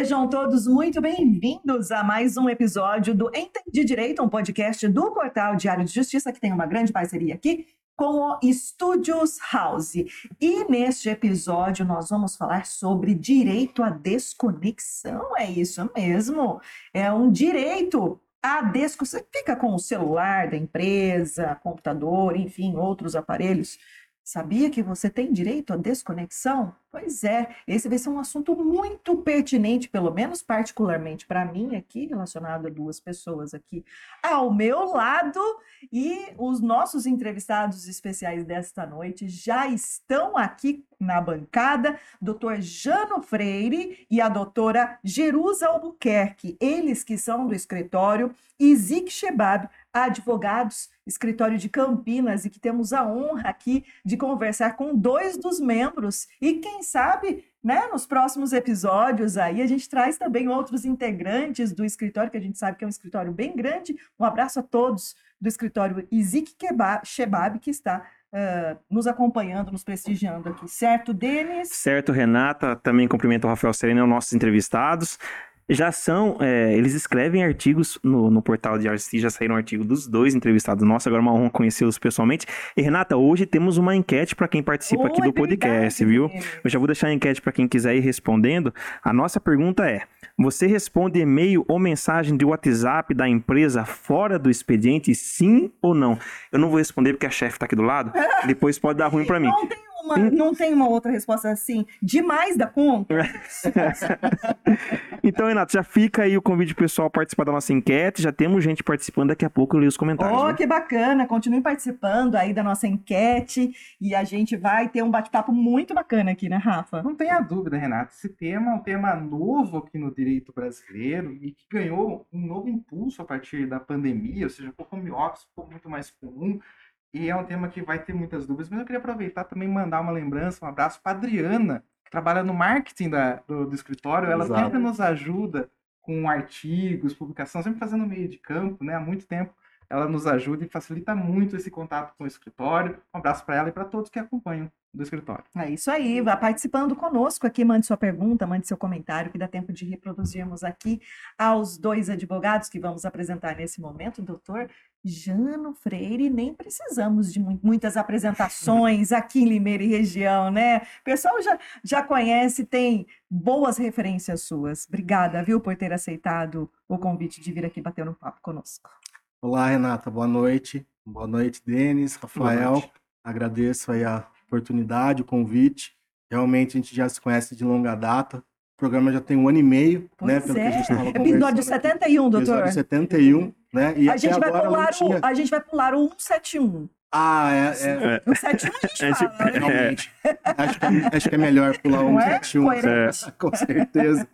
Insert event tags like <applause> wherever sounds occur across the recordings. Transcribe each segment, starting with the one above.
Sejam todos muito bem-vindos a mais um episódio do Entendi Direito, um podcast do portal Diário de Justiça, que tem uma grande parceria aqui com o Studios House. E neste episódio nós vamos falar sobre direito à desconexão. É isso mesmo. É um direito à desconexão. Fica com o celular da empresa, computador, enfim, outros aparelhos. Sabia que você tem direito à desconexão? Pois é, esse vai ser um assunto muito pertinente, pelo menos particularmente para mim aqui, relacionado a duas pessoas aqui ao meu lado. E os nossos entrevistados especiais desta noite já estão aqui na bancada, doutor Jano Freire e a doutora Jerusa Albuquerque, eles que são do escritório Izik Shebab, advogados, escritório de Campinas, e que temos a honra aqui de conversar com dois dos membros. E quem sabe, né, nos próximos episódios aí, a gente traz também outros integrantes do escritório, que a gente sabe que é um escritório bem grande. Um abraço a todos do escritório Izik Shebab, que está Uh, nos acompanhando, nos prestigiando aqui. Certo, Denis? Certo, Renata. Também cumprimento o Rafael Serena, nossos entrevistados já são, é, eles escrevem artigos no, no portal de RC, já saíram artigos dos dois entrevistados Nossa, agora é uma honra conhecê-los pessoalmente. E Renata, hoje temos uma enquete para quem participa aqui do podcast, viu? Eu já vou deixar a enquete para quem quiser ir respondendo. A nossa pergunta é: você responde e-mail ou mensagem de WhatsApp da empresa fora do expediente, sim ou não? Eu não vou responder porque a chefe está aqui do lado, <laughs> depois pode dar ruim para mim. Não tem uma, não tem uma outra resposta assim, demais da conta? <laughs> então, Renato, já fica aí o convite pessoal participar da nossa enquete. Já temos gente participando, daqui a pouco eu leio os comentários. Oh, né? que bacana! Continue participando aí da nossa enquete e a gente vai ter um bate-papo muito bacana aqui, né, Rafa? Não tenha dúvida, Renato. Esse tema é um tema novo aqui no direito brasileiro e que ganhou um novo impulso a partir da pandemia, ou seja, o home office ficou muito mais comum. E é um tema que vai ter muitas dúvidas, mas eu queria aproveitar também e mandar uma lembrança, um abraço para Adriana, que trabalha no marketing da, do, do escritório. Ela Exato. sempre nos ajuda com artigos, publicação, sempre fazendo meio de campo, né? Há muito tempo ela nos ajuda e facilita muito esse contato com o escritório. Um abraço para ela e para todos que acompanham do escritório. É isso aí, vá participando conosco aqui, mande sua pergunta, mande seu comentário, que dá tempo de reproduzirmos aqui aos dois advogados que vamos apresentar nesse momento, doutor Jano Freire, nem precisamos de muitas apresentações <laughs> aqui em Limeira e região, né? O pessoal já, já conhece, tem boas referências suas. Obrigada, viu, por ter aceitado o convite de vir aqui bater um papo conosco. Olá, Renata, boa noite. Boa noite, Denis, Rafael. Noite. Agradeço aí a oportunidade, o convite. Realmente a gente já se conhece de longa data. O programa já tem um ano e meio, pois né? Pelo é. que a gente estava <laughs> Episódio 71, doutor. Episódio 71, né? E a, gente vai pular tinha... o, a gente vai pular o 171. Ah, é. é. O 71 a gente fala, né? Realmente. <laughs> Acho que, é, acho que é melhor pular o 171. É? <laughs> Com certeza.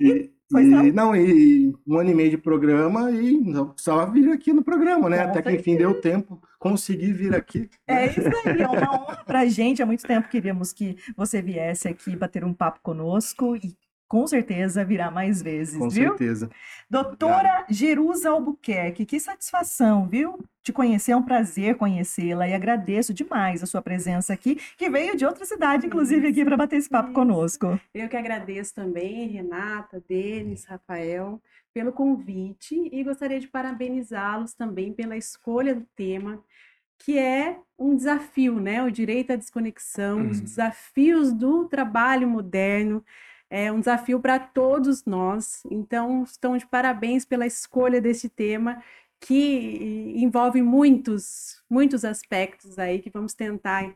E, Pois não. E, não, e um ano e meio de programa e só vir aqui no programa, né? Com Até que enfim deu tempo, consegui vir aqui. É isso aí, é uma honra pra gente. Há muito tempo queríamos que você viesse aqui bater um papo conosco e com certeza virá mais vezes, com viu? Com certeza. Doutora Obrigado. Jerusa Albuquerque, que satisfação, viu? Te conhecer, é um prazer conhecê-la e agradeço demais a sua presença aqui, que veio de outra cidade, inclusive, aqui para bater esse papo conosco. Eu que agradeço também, Renata, Denis, Rafael, pelo convite e gostaria de parabenizá-los também pela escolha do tema que é um desafio, né? O direito à desconexão, uhum. os desafios do trabalho moderno, é um desafio para todos nós. Então, estão de parabéns pela escolha desse tema que envolve muitos, muitos aspectos aí que vamos tentar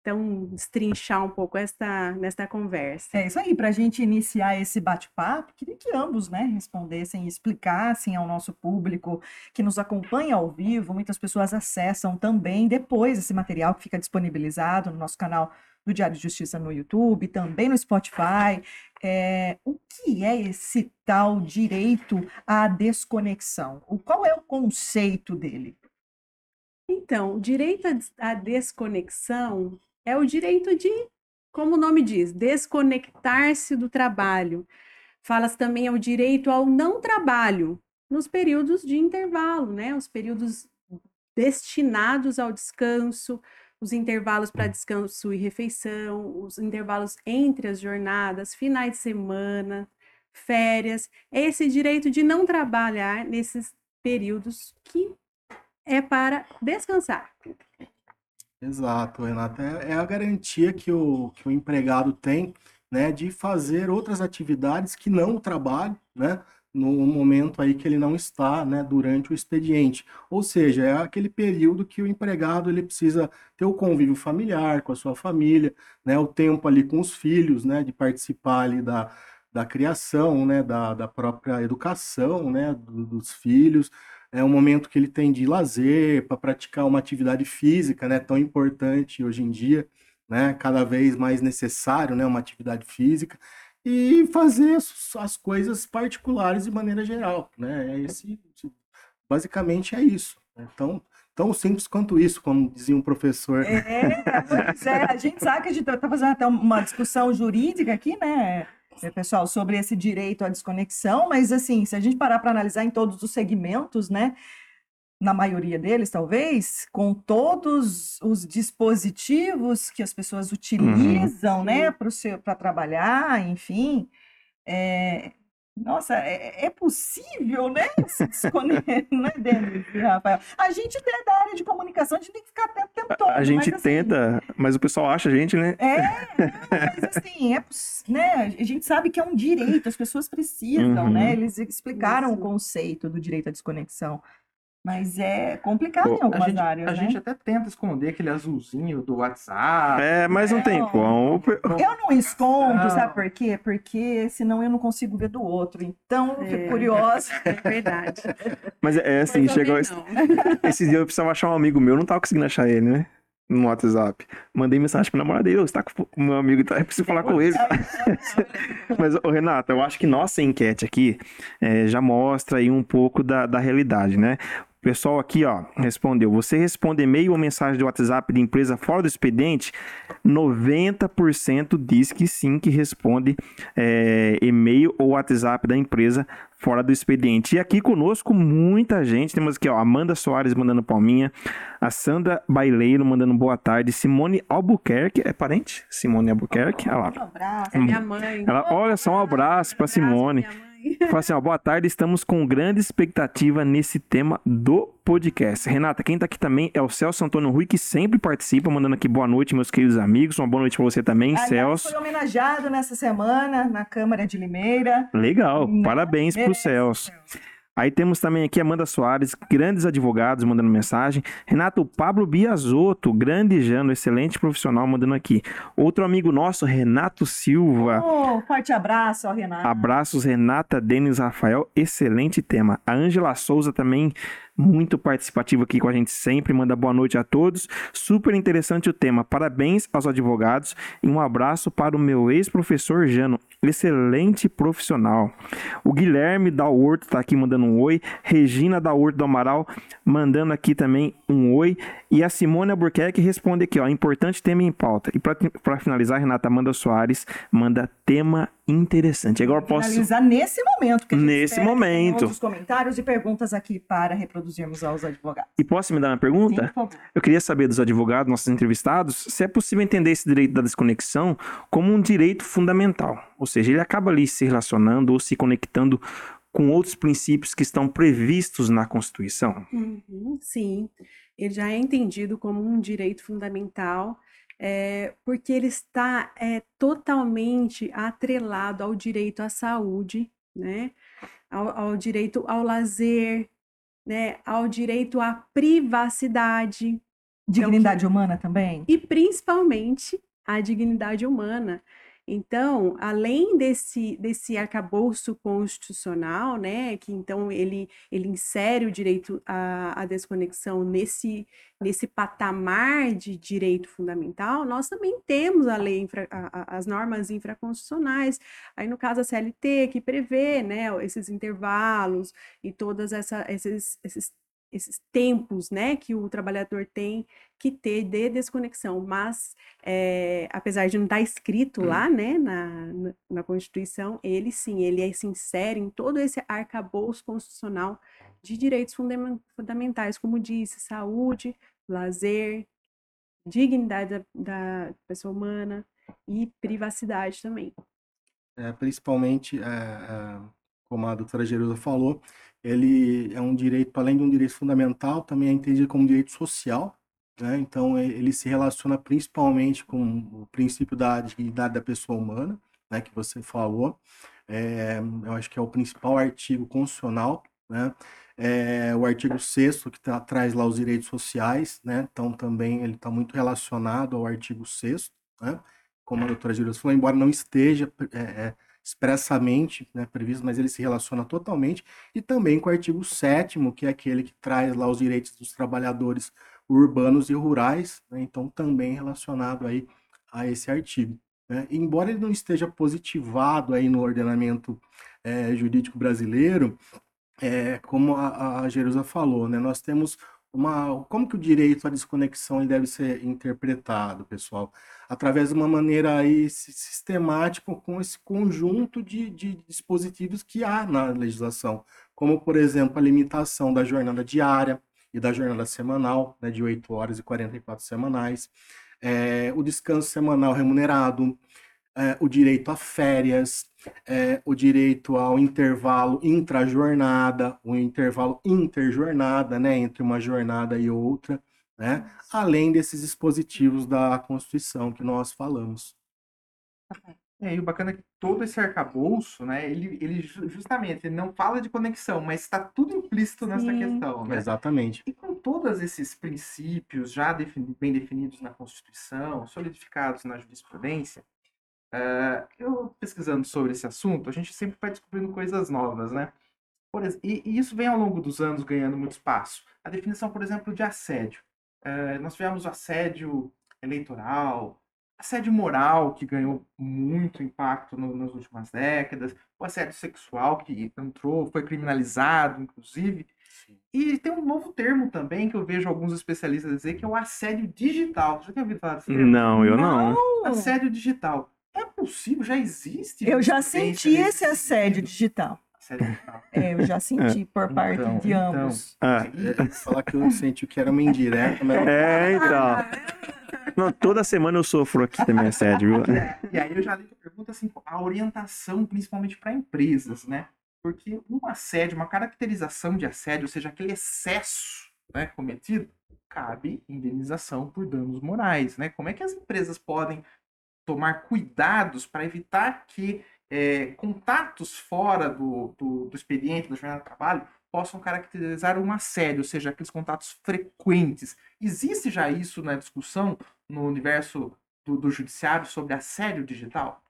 então destrinchar um pouco esta nesta conversa. É isso aí, para a gente iniciar esse bate-papo, queria que ambos, né, respondessem, explicassem ao nosso público que nos acompanha ao vivo. Muitas pessoas acessam também depois esse material que fica disponibilizado no nosso canal do Diário de Justiça no YouTube, também no Spotify. É, o que é esse tal direito à desconexão? O, qual é o conceito dele? Então, o direito à desconexão é o direito de, como o nome diz, desconectar-se do trabalho. Fala-se também ao direito ao não trabalho nos períodos de intervalo, né? Os períodos destinados ao descanso, os intervalos para descanso e refeição, os intervalos entre as jornadas, finais de semana, férias, é esse direito de não trabalhar nesses períodos que é para descansar. Exato, Renata. É, é a garantia que o, que o empregado tem né, de fazer outras atividades que não o trabalho, né, no momento aí que ele não está, né, durante o expediente. Ou seja, é aquele período que o empregado ele precisa ter o convívio familiar com a sua família, né, o tempo ali com os filhos, né, de participar ali da, da criação, né, da, da própria educação, né, do, dos filhos. É um momento que ele tem de lazer, para praticar uma atividade física, né, tão importante hoje em dia, né, cada vez mais necessário, né, uma atividade física e fazer as coisas particulares de maneira geral, né? É esse, basicamente é isso. Então, tão simples quanto isso, como dizia um professor. É, é, a gente sabe que a gente está fazendo até uma discussão jurídica aqui, né, pessoal, sobre esse direito à desconexão, mas assim, se a gente parar para analisar em todos os segmentos, né, na maioria deles, talvez, com todos os dispositivos que as pessoas uhum. utilizam, uhum. né, para trabalhar, enfim. É, nossa, é, é, possível, né? Se desconectar, <laughs> né, Denis Rafael? A gente é da área de comunicação, a gente tem que ficar atento o tempo todo. A gente mas, assim, tenta, mas o pessoal acha a gente, né? É, mas assim, é, né, a gente sabe que é um direito, as pessoas precisam, né, uhum. né? Eles explicaram Isso. o conceito do direito à desconexão. Mas é complicado Pô, em algumas a gente, áreas. A né? gente até tenta esconder aquele azulzinho do WhatsApp. É, mas não, não tem como. Eu não escondo, não. sabe por quê? Porque senão eu não consigo ver do outro. Então, é. curiosa. <laughs> É verdade. Mas é, é assim, chegou. Esse, <laughs> esses dias eu precisava achar um amigo meu, não tava conseguindo achar ele, né? no WhatsApp. Mandei mensagem pro namorado dele, você tá com o meu amigo, tá? eu preciso falar com ele. <laughs> Mas, ô, Renata, eu acho que nossa enquete aqui é, já mostra aí um pouco da, da realidade, né? O pessoal aqui, ó, respondeu. Você responde e-mail ou mensagem de WhatsApp de empresa fora do expediente? 90% diz que sim, que responde é, e-mail ou WhatsApp da empresa fora do expediente. E aqui conosco, muita gente. Temos aqui, ó, Amanda Soares mandando palminha, a Sandra Baileiro mandando boa tarde, Simone Albuquerque, é parente? Simone Albuquerque, olha lá. Um abraço, é minha mãe. Ela, olha só, um abraço para Simone. Fala assim, ó, boa tarde, estamos com grande expectativa nesse tema do podcast. Renata, quem tá aqui também é o Celso Antônio Rui, que sempre participa, mandando aqui boa noite, meus queridos amigos. Uma boa noite para você também, Aliás, Celso. foi homenageado nessa semana na Câmara de Limeira. Legal, Não, parabéns pro Celso. Celso. Aí temos também aqui Amanda Soares, grandes advogados mandando mensagem. Renato Pablo Biasotto, grande Jano, excelente profissional mandando aqui. Outro amigo nosso, Renato Silva. Oh, forte abraço ao Renato. Abraços, Renata, Denis, Rafael, excelente tema. A Ângela Souza também muito participativo aqui com a gente sempre, manda boa noite a todos. Super interessante o tema. Parabéns aos advogados e um abraço para o meu ex-professor Jano, excelente profissional. O Guilherme da Horto está aqui mandando um oi, Regina da Horto do Amaral mandando aqui também um oi e a Simone Albuquerque responde aqui, ó, importante tema em pauta. E para finalizar, Renata Amanda Soares manda tema interessante. Agora posso finalizar nesse momento, que nesse momento. Outros comentários e perguntas aqui para reproduzirmos aos advogados. E posso me dar uma pergunta? Sim, por favor. Eu queria saber dos advogados, nossos entrevistados, se é possível entender esse direito da desconexão como um direito fundamental, ou seja, ele acaba ali se relacionando ou se conectando com outros princípios que estão previstos na Constituição. Uhum, sim ele já é entendido como um direito fundamental, é, porque ele está é, totalmente atrelado ao direito à saúde, né? ao, ao direito ao lazer, né? ao direito à privacidade. Dignidade então, humana também? E principalmente a dignidade humana. Então, além desse, desse arcabouço constitucional, né, que então ele, ele insere o direito à, à desconexão nesse, nesse patamar de direito fundamental, nós também temos a lei, infra, a, as normas infraconstitucionais, aí no caso a CLT, que prevê né, esses intervalos e essa, esses, esses esses tempos, né, que o trabalhador tem que ter de desconexão, mas é, apesar de não estar escrito lá, hum. né, na, na Constituição, ele sim, ele se insere em todo esse arcabouço constitucional de direitos fundamentais, como disse, saúde, lazer, dignidade da, da pessoa humana e privacidade também. é, principalmente, é, é, como a doutora Jerusa falou, ele é um direito, além de um direito fundamental, também é entendido como direito social, né? Então, ele se relaciona principalmente com o princípio da dignidade da pessoa humana, né, que você falou. É, eu acho que é o principal artigo constitucional, né? É, o artigo 6 que tá, traz lá os direitos sociais, né? Então, também ele está muito relacionado ao artigo 6 né? Como a doutora Júlia falou, embora não esteja é, é, expressamente né, previsto, mas ele se relaciona totalmente, e também com o artigo 7 que é aquele que traz lá os direitos dos trabalhadores urbanos e rurais, né, então também relacionado aí a esse artigo. Né? embora ele não esteja positivado aí no ordenamento é, jurídico brasileiro, é, como a, a Jerusa falou, né, nós temos uma, como que o direito à desconexão deve ser interpretado, pessoal? Através de uma maneira aí sistemática com esse conjunto de, de dispositivos que há na legislação, como, por exemplo, a limitação da jornada diária, e da jornada semanal, né, de 8 horas e 44 semanais, é, o descanso semanal remunerado, é, o direito a férias, é, o direito ao intervalo intrajornada, o intervalo interjornada, né, entre uma jornada e outra, né, além desses dispositivos da Constituição que nós falamos. É, e o bacana é que todo esse arcabouço, né, ele, ele justamente ele não fala de conexão, mas está tudo implícito Sim. nessa questão. Né? Exatamente. E com todos esses princípios já defini bem definidos na Constituição, solidificados na jurisprudência, uh, eu pesquisando sobre esse assunto, a gente sempre vai descobrindo coisas novas, né? Por, e, e, isso vem ao longo dos anos ganhando muito espaço. A definição, por exemplo, de assédio. Uh, nós tivemos o assédio eleitoral, assédio moral, que ganhou muito impacto no, nas últimas décadas, o assédio sexual, que entrou, foi criminalizado, inclusive. Sim. E tem um novo termo também que eu vejo alguns especialistas dizer que é o assédio digital. Você já ouvido falar desse termo? Não, eu não. não. Assédio digital. É possível? Já existe? Eu já senti esse assédio digital. Assédio digital. É, eu já senti por parte então, de então. ambos. Ah. É, falar que eu senti que era uma indireta, mas... É, então. Não, toda semana eu sofro aqui também assédio, viu? E aí eu já li a pergunta assim, a orientação principalmente para empresas, né? Porque um assédio, uma caracterização de assédio, ou seja, aquele excesso né, cometido, cabe indenização por danos morais, né? Como é que as empresas podem tomar cuidados para evitar que é, contatos fora do, do, do expediente, da jornada de trabalho, possam caracterizar um assédio, ou seja, aqueles contatos frequentes. Existe já isso na discussão no universo do, do judiciário sobre assédio digital?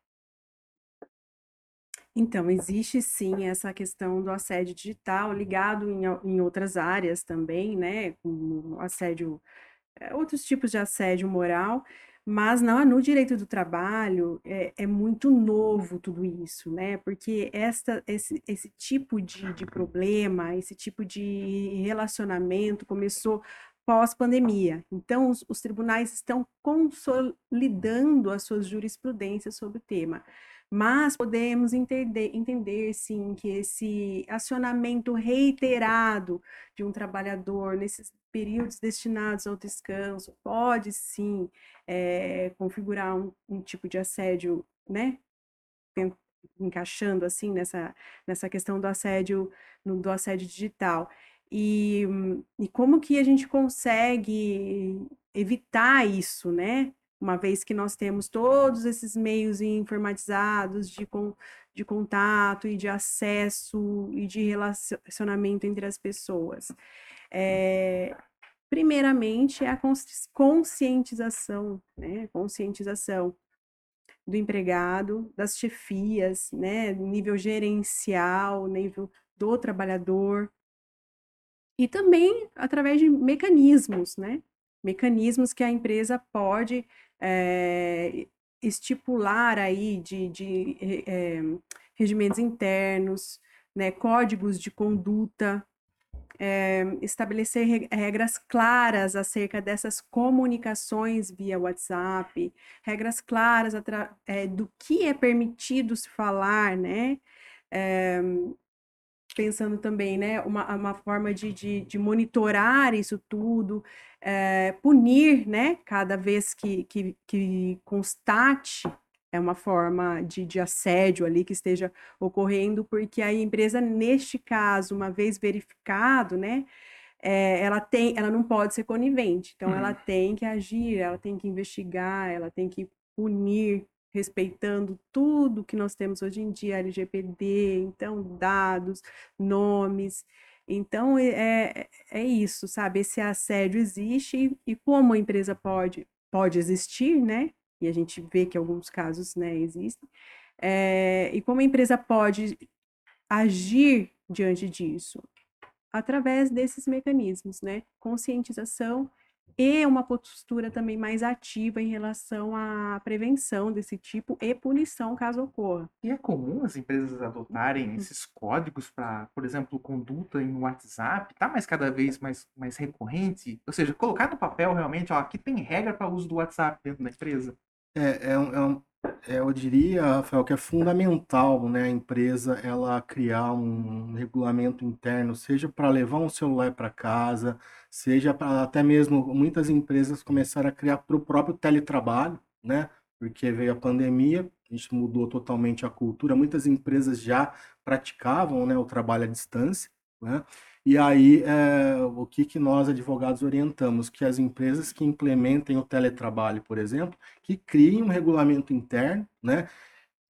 Então, existe sim essa questão do assédio digital ligado em, em outras áreas também, né? Como assédio, é, outros tipos de assédio moral, mas não, no direito do trabalho é, é, muito novo tudo isso, né? Porque esta, esse, esse tipo de, de problema, esse tipo de relacionamento começou pós-pandemia. Então, os, os, tribunais estão consolidando as suas jurisprudências sobre o tema. Mas podemos entender, entender, sim, que esse acionamento reiterado de um trabalhador nesses períodos destinados ao descanso pode, sim, é, configurar um, um tipo de assédio, né? encaixando assim nessa, nessa questão do assédio no, do assédio digital e, e como que a gente consegue evitar isso, né? Uma vez que nós temos todos esses meios informatizados de, com, de contato e de acesso e de relacionamento entre as pessoas. É, primeiramente, é a conscientização, né? Conscientização do empregado, das chefias, né? Nível gerencial, nível do trabalhador, e também através de mecanismos, né? Mecanismos que a empresa pode é, estipular aí de, de é, regimentos internos, né? códigos de conduta, é, estabelecer regras claras acerca dessas comunicações via WhatsApp, regras claras é, do que é permitido se falar, né? É, pensando também, né, uma, uma forma de, de, de monitorar isso tudo, punir, né, cada vez que, que, que constate é uma forma de, de assédio ali que esteja ocorrendo, porque a empresa, neste caso, uma vez verificado, né, é, ela tem, ela não pode ser conivente, então uhum. ela tem que agir, ela tem que investigar, ela tem que punir, respeitando tudo que nós temos hoje em dia, LGPD, então dados, nomes, então é, é isso, sabe? Esse assédio existe e, e como a empresa pode pode existir, né? E a gente vê que alguns casos, né, existem. É, e como a empresa pode agir diante disso? Através desses mecanismos, né? Conscientização e uma postura também mais ativa em relação à prevenção desse tipo e punição caso ocorra. E é comum as empresas adotarem uhum. esses códigos para, por exemplo, conduta em WhatsApp, tá mais cada vez mais, mais recorrente? Ou seja, colocar no papel realmente, ó, aqui tem regra para uso do WhatsApp dentro da empresa. É, é, um, é, é, eu diria, Rafael, que é fundamental, né, a empresa ela criar um regulamento interno, seja para levar um celular para casa, seja para até mesmo muitas empresas começaram a criar para o próprio teletrabalho, né? Porque veio a pandemia, a gente mudou totalmente a cultura. Muitas empresas já praticavam, né, o trabalho à distância, né? E aí, é, o que, que nós, advogados, orientamos? Que as empresas que implementem o teletrabalho, por exemplo, que criem um regulamento interno, né?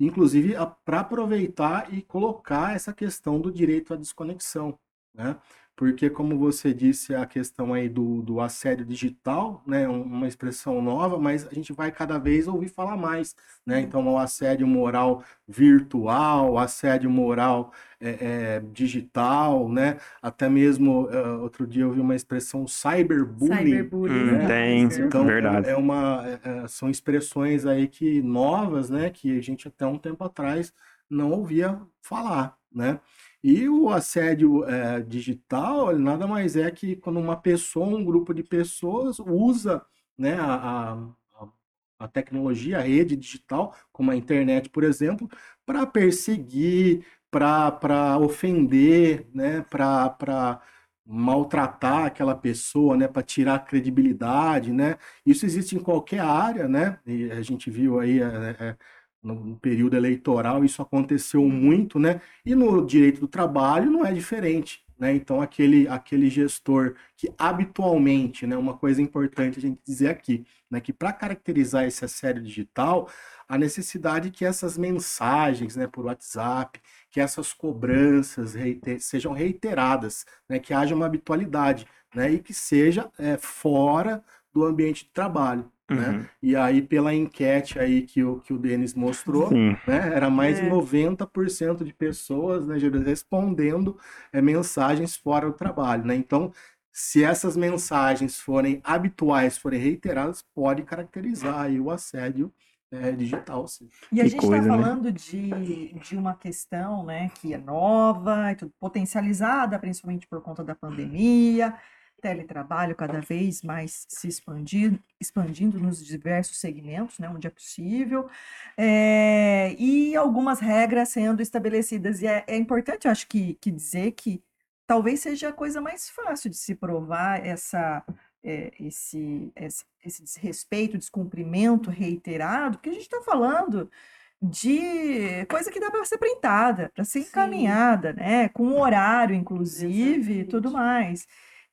Inclusive para aproveitar e colocar essa questão do direito à desconexão, né? Porque, como você disse, a questão aí do, do assédio digital, né, uma expressão nova, mas a gente vai cada vez ouvir falar mais, né? Então, o assédio moral virtual, assédio moral é, é, digital, né? Até mesmo, uh, outro dia eu vi uma expressão cyberbullying. Cyberbullying, né? Tem, então, verdade. É, é uma, é, são expressões aí que novas, né? Que a gente até um tempo atrás não ouvia falar, né? E o assédio é, digital nada mais é que quando uma pessoa, um grupo de pessoas usa né, a, a, a tecnologia, a rede digital, como a internet, por exemplo, para perseguir, para ofender, né, para maltratar aquela pessoa, né, para tirar a credibilidade, né? Isso existe em qualquer área, né? E a gente viu aí é, é, no período eleitoral isso aconteceu muito, né? E no direito do trabalho não é diferente, né? Então aquele aquele gestor que habitualmente, né, uma coisa importante a gente dizer aqui, né, que para caracterizar esse assédio digital, a necessidade que essas mensagens, né, por WhatsApp, que essas cobranças reiter sejam reiteradas, né, que haja uma habitualidade, né, e que seja é, fora do ambiente de trabalho. Né? Uhum. E aí, pela enquete aí que o, que o Denis mostrou, né, era mais é. de 90% de pessoas né, respondendo é, mensagens fora do trabalho. Né? Então, se essas mensagens forem habituais, forem reiteradas, pode caracterizar aí o assédio é, digital. Sim. E a gente está né? falando né? de, de uma questão né, que é nova, potencializada, principalmente por conta da pandemia teletrabalho cada vez mais se expandir, expandindo nos diversos segmentos, né, onde é possível, é, e algumas regras sendo estabelecidas. E é, é importante, acho que, que dizer que talvez seja a coisa mais fácil de se provar essa, é, esse, esse, esse desrespeito, descumprimento reiterado, porque a gente está falando de coisa que dá para ser printada, para ser Sim. encaminhada, né? Com horário, inclusive, e tudo mais.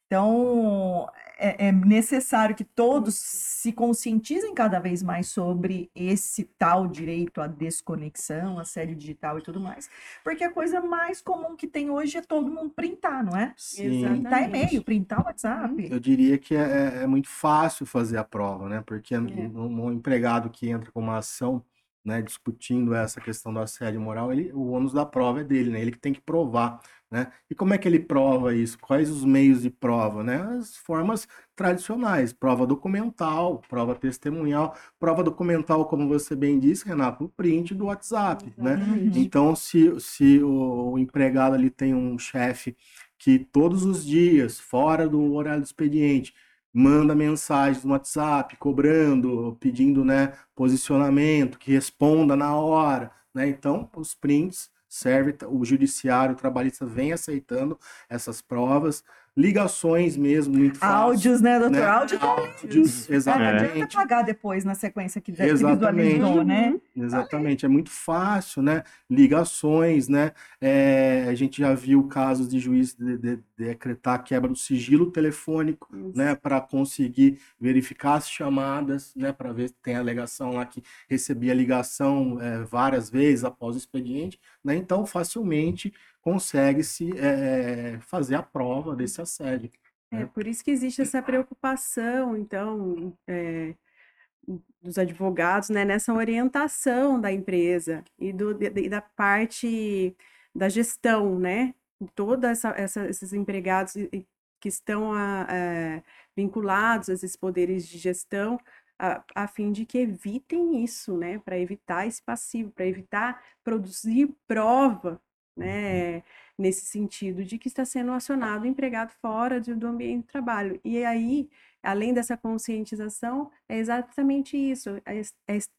Então, é, é, necessário que todos se conscientizem cada vez mais sobre esse tal direito à desconexão, à série digital e tudo mais. Porque a coisa mais comum que tem hoje é todo mundo printar, não é? Sim. Printar e-mail, printar WhatsApp. Eu diria que é, é, é muito fácil fazer a prova, né? Porque é. um, um empregado que entra com uma ação né, discutindo essa questão do assédio moral, ele, o ônus da prova é dele, né? Ele que tem que provar né? E como é que ele prova isso? Quais os meios de prova? Né? As formas tradicionais, prova documental, prova testemunhal. Prova documental, como você bem disse, Renato, o print do WhatsApp. Né? Então, se, se o empregado ali tem um chefe que todos os dias, fora do horário do expediente, manda mensagens no WhatsApp, cobrando, pedindo né, posicionamento, que responda na hora. Né? Então, os prints serve, o judiciário o trabalhista vem aceitando essas provas, ligações mesmo, muito fácil. Áudios, né, doutor? né? Áudio Áudios, É, não exatamente. adianta pagar depois na sequência que, que Exatamente. visualizou, né? Exatamente, é muito fácil, né? Ligações, né? É, a gente já viu casos de juiz de, de- decretar a quebra do sigilo telefônico, né? Para conseguir verificar as chamadas, né? Para ver se tem alegação lá que recebia ligação é, várias vezes após o expediente, né? Então, facilmente consegue-se é, fazer a prova desse assédio. É, por isso que existe essa preocupação, então, é, dos advogados, né, nessa orientação da empresa e, do, de- da parte da gestão, né? Toda essa, essa- esses empregados que estão a- é, vinculados a esses poderes de gestão, a, a fim de que evitem isso, né? Para evitar esse passivo, para evitar produzir prova, né? Nesse sentido de que está sendo acionado o empregado fora de- do ambiente de trabalho. E aí, além dessa conscientização, é exatamente isso, é, é es-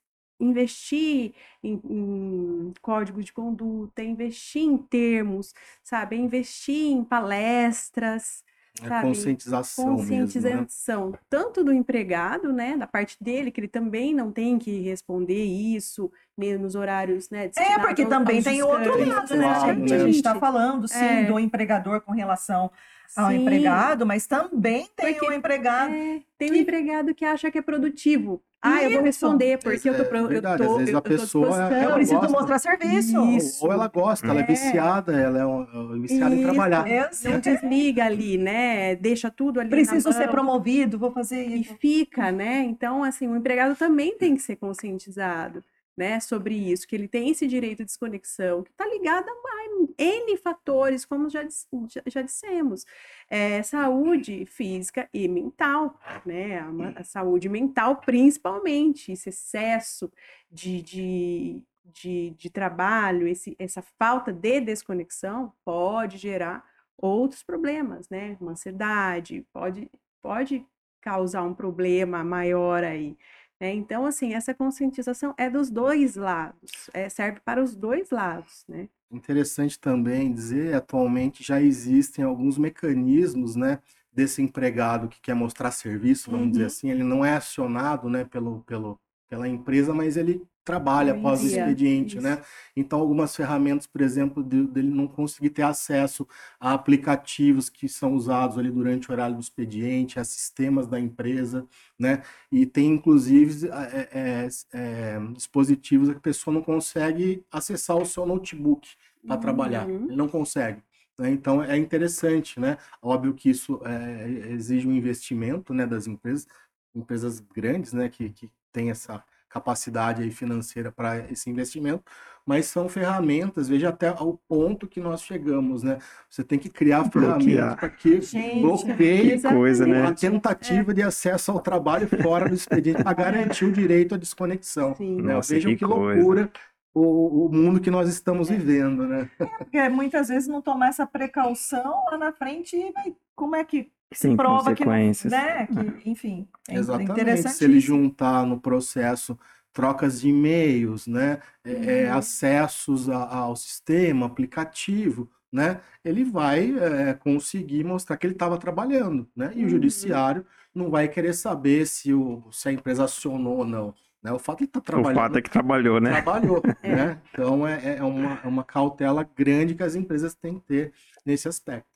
investir em, em código de conduta, investir em termos, sabe, investir em palestras, É sabe, conscientização mesmo, né? conscientização tanto do empregado, né, da parte dele, que ele também não tem que responder isso né, nos horários, né, É, porque ao- também aos tem o outro lado, né, Claro, gente? A né? gente está falando, sim, É. do empregador com relação ao Sim. empregado, mas também tem o empregado. É, tem um que- empregado que acha que é produtivo. Ah, eu vou Isso. responder porque eu tô, É pro- eu verdade, às tô, vezes eu, a eu tô pessoa é-. Eu ela preciso gosta. mostrar serviço. Ou- Isso. Ou ela gosta, ela é É. viciada, ela é, um- é viciada em Isso, trabalhar. Isso. Não desliga ali, né? Deixa tudo ali na Preciso ser promovido, vou fazer e isso. fica, né? Então, assim, o empregado também tem que ser conscientizado, né, sobre isso, que ele tem esse direito de desconexão, que está ligado a mais- N fatores, como já, já, já dissemos. É, saúde física e mental, né? A, a saúde mental, principalmente, esse excesso de, de, de, de trabalho, esse, essa falta de desconexão pode gerar outros problemas, né? Uma ansiedade, pode, pode causar um problema maior aí. né? Então, assim, essa conscientização é dos dois lados, é, serve para os dois lados, né? Interessante também dizer, atualmente já existem alguns mecanismos, né, desse empregado que quer mostrar serviço, vamos dizer Uhum. assim, ele não é acionado, né, pelo, pelo, pela empresa, mas ele trabalha após o expediente, né? Então, algumas ferramentas, por exemplo, de- dele não conseguir ter acesso a aplicativos que são usados ali durante o horário do expediente, a sistemas da empresa, né? E tem, inclusive, é, é, é, dispositivos que a pessoa não consegue acessar o seu notebook para trabalhar. Uhum. Ele não consegue. né? Então, é interessante, né? Óbvio que isso é, exige um investimento, né, das empresas, empresas grandes, né, que, que têm essa capacidade aí financeira para esse investimento, mas são ferramentas, veja até ao ponto que nós chegamos, né? Você tem que criar Bloquear. ferramentas para que Gente, bloqueie Que coisa, né? a tentativa de acesso ao trabalho fora do expediente para garantir o direito à desconexão. Sim. Né? Nossa, Vejam que que, loucura o, o mundo que nós estamos vivendo, né? Porque muitas vezes não tomar essa precaução lá na frente, vai, como é que Sem prova que né? Que, enfim, é Exatamente. Se ele juntar no processo trocas de e-mails, né, é, é, acessos a- ao sistema, aplicativo, né, ele vai é, conseguir mostrar que ele estava trabalhando, né, e o Uhum. judiciário não vai querer saber se, o, se a empresa acionou ou não, né, o fato de ele estar O trabalhando fato é que trabalhou, né? trabalhou, <laughs> né? Então é, é uma, é uma cautela grande que as empresas têm que ter nesse aspecto.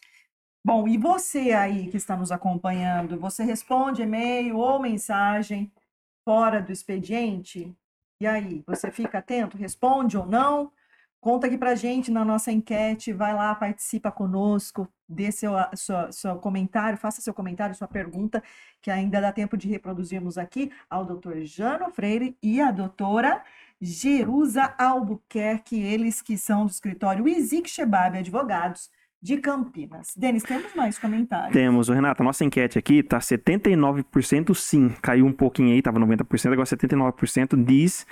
Bom, e você aí que está nos acompanhando, você responde e-mail ou mensagem fora do expediente? E aí, você fica atento, responde ou não? Conta aqui pra gente na nossa enquete, vai lá, participa conosco, dê seu, sua- seu comentário, faça seu comentário, sua pergunta, que ainda dá tempo de reproduzirmos aqui ao doutor Jano Freire e à doutora Jerusa Albuquerque, eles que são do escritório Izik Shebab Advogados de Campinas. Denis, temos mais comentários? Temos, o a nossa enquete aqui tá 79% sim, caiu um pouquinho aí, tava 90%, agora 79% diz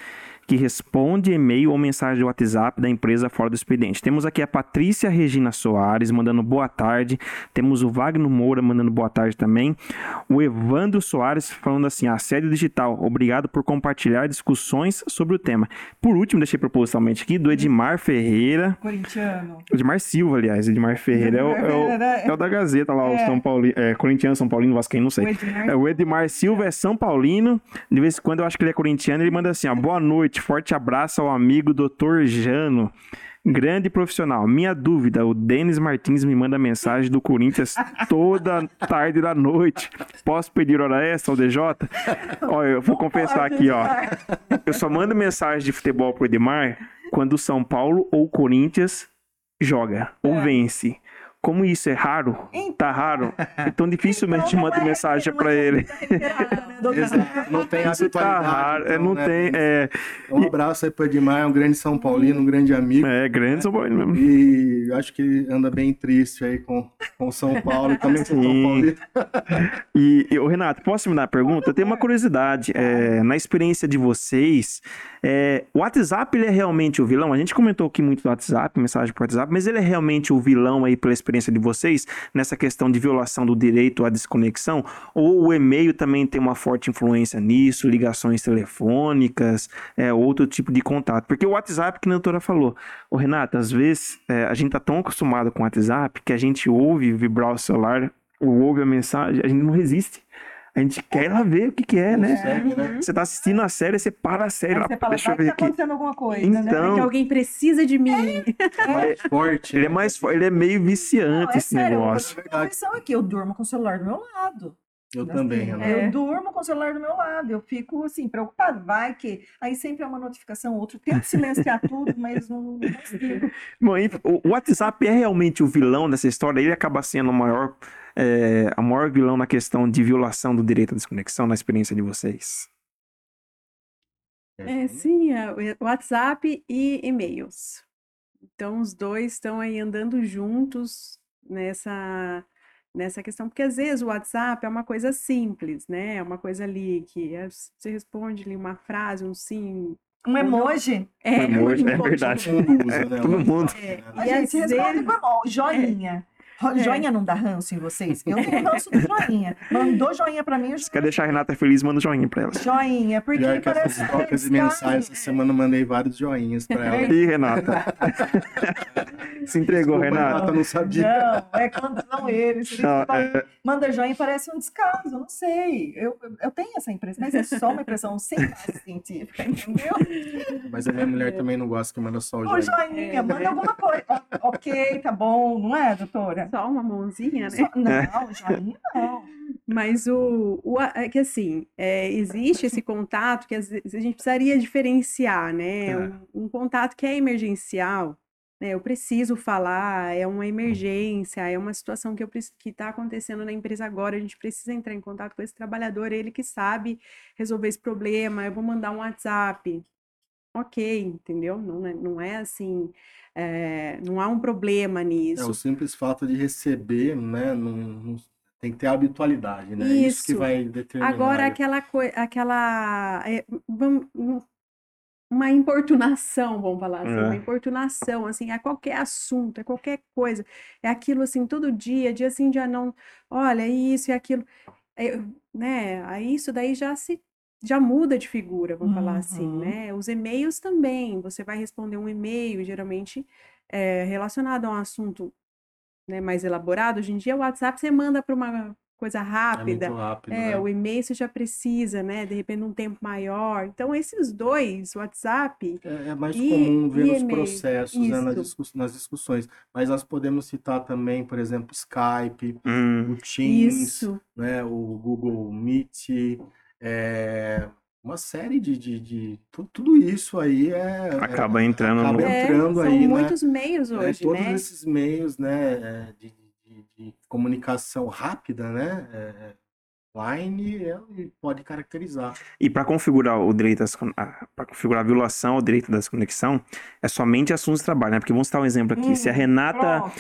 que responde e-mail ou mensagem do WhatsApp da empresa fora do expediente. Temos aqui a Patrícia Regina Soares mandando boa tarde. Temos o Wagner Moura mandando boa tarde também. O Evandro Soares falando assim: assédio digital, obrigado por compartilhar discussões sobre o tema. Por último, deixei propositalmente aqui do Edmar Ferreira. Corintiano. Edmar Silva, aliás. Edmar Ferreira é o, é o, é o da Gazeta lá, é. o São Paulino. É, corintiano, São Paulino, Vascaíno, não sei. O Edmar, é, o Edmar Silva é São Paulino. De vez em quando eu acho que ele é corintiano. Ele manda assim: ó, boa noite, forte abraço ao amigo Dr. Jano. Grande profissional. Minha dúvida, o Denis Martins me manda mensagem do Corinthians toda tarde da noite. Posso pedir hora extra ao DJ? Olha, eu vou confessar aqui, ó. Eu só mando mensagem de futebol pro Edmar quando São Paulo ou Corinthians joga ou vence. Como isso é raro, então, tá raro, então dificilmente então, manda é, mensagem para ele. Não tem atualidade. Tá raro, é, então, não né? tem. É... Um abraço aí pro Edmar, um grande São Paulino, um grande amigo. É, grande São Paulino mesmo. E acho que anda bem triste aí com, com São Paulo, também com São Paulino. E, e, Renato, posso me dar a pergunta? Eu tenho uma curiosidade. É, na experiência de vocês, é, o WhatsApp ele é realmente o vilão? A gente comentou aqui muito do WhatsApp, mensagem por WhatsApp, mas ele é realmente o vilão aí pela experiência experiência de vocês nessa questão de violação do direito à desconexão? Ou o e-mail também tem uma forte influência nisso, ligações telefônicas, é, outro tipo de contato? Porque o WhatsApp, que a doutora falou, o Renata, às vezes é, a gente tá tão acostumado com o WhatsApp que a gente ouve vibrar o celular, ou ouve a mensagem, a gente não resiste. A gente quer ir lá ver o que, que é, né? É. Você tá assistindo a série, você para a série. Lá, você fala, deixa eu ver tá aqui. acontecendo alguma coisa, então, né? Porque alguém precisa de mim. É, mais forte. Ele é mais forte, ele é meio viciante não, é esse sério, negócio. A questão é que eu durmo com o celular do meu lado. Eu assim, também, Renato. Eu durmo com o celular do meu lado, eu fico assim, preocupada. Vai que. Aí sempre é uma notificação, outro. Tento silenciar <laughs> tudo, mas não, não consigo. Bom, o WhatsApp é realmente o vilão dessa história, ele acaba sendo o maior é, a maior vilão na questão de violação do direito à desconexão na experiência de vocês? É, sim, é, WhatsApp e e-mails. Então, os dois estão aí andando juntos nessa, nessa questão, porque às vezes o WhatsApp é uma coisa simples, né? É uma coisa ali que é, você responde ali uma frase, um sim, um emoji? É, um emoji, é verdade. Todo mundo usa, né? Todo mundo. É, a gente responde com joinha. É. Joinha não dá ranço em vocês? Eu tenho <laughs> ranço do joinha. Mandou joinha pra mim. Se quer deixar a Renata feliz, manda joinha pra ela. Joinha, porque Pior que essas trocas de mensagens, essa semana eu mandei vários joinhas pra ela. Ih, Renata. Se entregou, Desculpa, Renata. Renata não sabia. Não, é quando são eles. Não, é... Manda joinha parece um descaso, eu não sei. Eu, eu tenho essa impressão, mas é só uma impressão sem base científica, entendeu? Mas a minha mulher também não gosta que manda só o joinha. Ô, joinha, é, manda alguma coisa. ok, tá bom, não é, doutora? Só uma mãozinha, né? Só, <laughs> não, joinha não. Mas o, o é que assim, é, existe esse contato que a gente precisaria diferenciar, né? É. Um, um, contato que é emergencial, né? Eu preciso falar, é uma emergência, é uma situação que está acontecendo na empresa agora, a gente precisa entrar em contato com esse trabalhador, ele que sabe resolver esse problema, eu vou mandar um WhatsApp. Ok, entendeu? Não é, não é assim é, não há um problema nisso. É o simples fato de receber, né? Não, não, tem que ter habitualidade, né? Isso, Isso que vai determinar. Agora, aquela coisa, aquela. É, uma importunação, vamos falar assim, é. uma importunação, assim, a qualquer assunto, a qualquer coisa. É aquilo assim, todo dia, dia sim, dia não. Olha, isso e aquilo. É, né? Aí isso daí já se já muda de figura, vamos uhum. falar assim, uhum. né? Os e-mails também, você vai responder um e-mail, geralmente é, relacionado a um assunto né, mais elaborado. Hoje em dia, o WhatsApp você manda para uma coisa rápida. É, muito rápido, é né? o e-mail você já precisa, né? De repente, um tempo maior. Então, esses dois, WhatsApp. É, é mais e, comum ver nos processos, né, nas, discuss nas, discussões. Mas nós podemos citar também, por exemplo, Skype, hum. o Teams, Isso. né, o Google Meet. É, uma série de, de, de, tudo isso aí é acaba entrando acaba no... entrando é, aí são né? muitos meios hoje é, todos né? esses meios né de, de, de comunicação rápida né é, online ele pode caracterizar. E para configurar o direito para configurar a violação ao direito da desconexão, é somente assuntos de trabalho, né? Porque vamos citar um exemplo aqui. Hum, Se a hum, Renata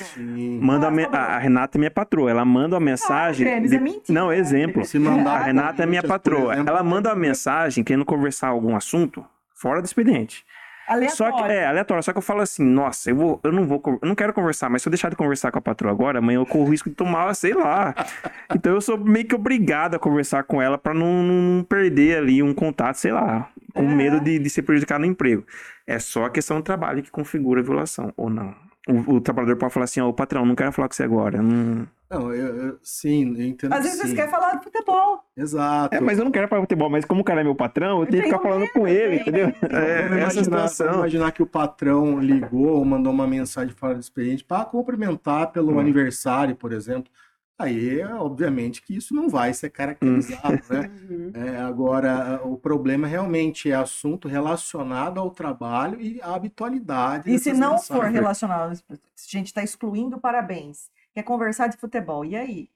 manda a, a, Renata é minha patroa, ela manda uma mensagem. Ah, de... é mentira. Não, exemplo. Se mandar, a Renata é minha patroa. Exemplo, ela manda uma mensagem querendo conversar algum assunto fora do expediente. Aleatório. Só que, é, aleatório. Só que eu falo assim, nossa, eu, vou, eu não vou, eu não quero conversar, mas se eu deixar de conversar com a patroa agora, amanhã eu corro o risco de tomar, sei lá. <laughs> Então eu sou meio que obrigado a conversar com ela para não, não, perder ali um contato, sei lá, com é. medo de, de ser prejudicado no emprego. É só a questão do trabalho que configura a violação, ou não. O, o trabalhador pode falar assim, ó, oh, patrão, não quero falar com você agora. Não... Não, eu, eu, sim, eu entendo. Às vezes sim. você quer falar de futebol. Exato. É, mas eu não quero falar de futebol, mas como o cara é meu patrão, eu tenho que ficar falando com ele, entendeu? É, essa situação. imaginar que o patrão ligou ou mandou uma mensagem fora do expediente para cumprimentar pelo hum. aniversário, por exemplo. Aí, obviamente, que isso não vai ser caracterizado, hum. né? <laughs> Uhum. É, agora, o problema realmente é assunto relacionado ao trabalho e à habitualidade. E se não mensagens. for relacionado, a gente está excluindo parabéns quer conversar de futebol. E aí?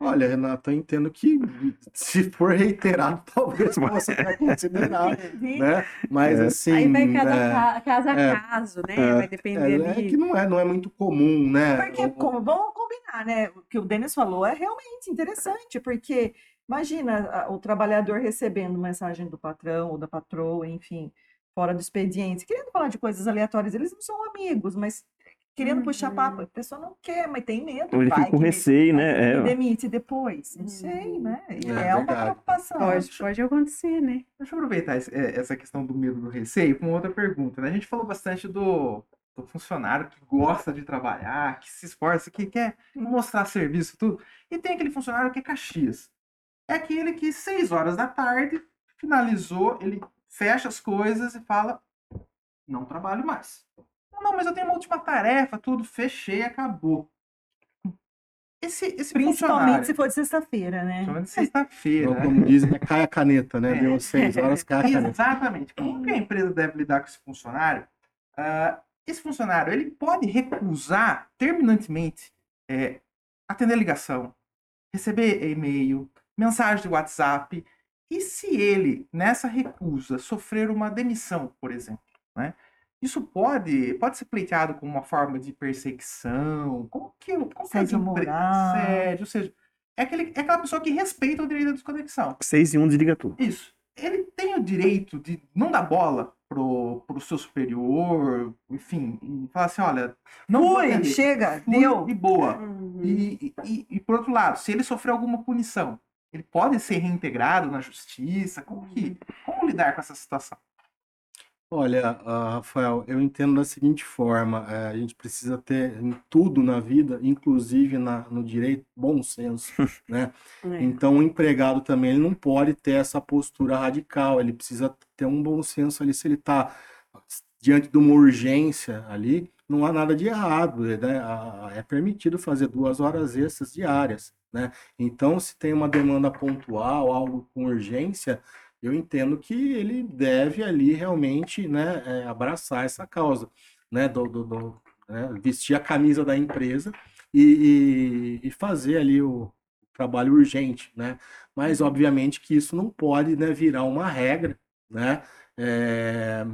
Olha, Renata, eu entendo que se for reiterado, <laughs> talvez <laughs> possa ser considerado, né? Mas é. assim... Aí vai cada é, caso a é, caso, né? É, vai depender é, é, que não é, não é muito comum, né? Porque, como, vamos combinar, né? O que o Denis falou é realmente interessante, porque imagina o trabalhador recebendo mensagem do patrão ou da patroa, enfim, fora do expediente, querendo falar de coisas aleatórias. Eles não são amigos, mas querendo uhum. puxar papo. A pessoa não quer, mas tem medo. Ou ele fica com receio, né? É. demite depois. Não sei, né? É, é uma preocupação. Pode, pode acontecer, né? Deixa eu aproveitar é, essa questão do medo do receio com outra pergunta. Né? A gente falou bastante do, do funcionário que gosta de trabalhar, que se esforça, que quer mostrar serviço, tudo. E tem aquele funcionário que é Caxias. É aquele que, seis horas da tarde, finalizou, ele fecha as coisas e fala: não trabalho mais. Não, mas eu tenho uma última tarefa, tudo, fechei, acabou. Esse, esse Principalmente se for de sexta-feira, né? Principalmente de <laughs> sexta-feira. Como dizem, é cai a caneta, né? É. Deu seis horas, cai a <laughs> caneta. Exatamente. Como que a empresa deve lidar com esse funcionário? Uh, esse funcionário, ele pode recusar terminantemente é, atender ligação, receber e-mail, mensagem de WhatsApp. E se ele, nessa recusa, sofrer uma demissão, por exemplo, né? Isso pode, pode ser pleiteado como uma forma de perseguição? Como que, como Assédio moral. Assédio, ou seja, é, aquele, é aquela pessoa que respeita o direito da desconexão. 6 e 1 um desliga tudo. Isso. Ele tem o direito de não dar bola pro, pro seu superior, enfim, e falar assim, olha, não Fui, chega, Fui, deu. E boa. Uhum. E, e, e, por outro lado, se ele sofrer alguma punição, ele pode ser reintegrado na justiça? Como, que, uhum. como lidar com essa situação? Olha, ah, Rafael, eu entendo da seguinte forma: eh, a gente precisa ter em tudo na vida, inclusive na, no direito, bom senso, <laughs> né? É. Então, o empregado também ele não pode ter essa postura radical, ele precisa ter um bom senso ali. Se ele está diante de uma urgência ali, não há nada de errado, né? É permitido fazer duas horas extras diárias, né? Então, se tem uma demanda pontual, algo com urgência eu entendo que ele deve ali realmente né, é, abraçar essa causa, né, do, do, do né, vestir a camisa da empresa e, e, e, fazer ali o trabalho urgente, né? Mas obviamente que isso não pode né, virar uma regra, né? É,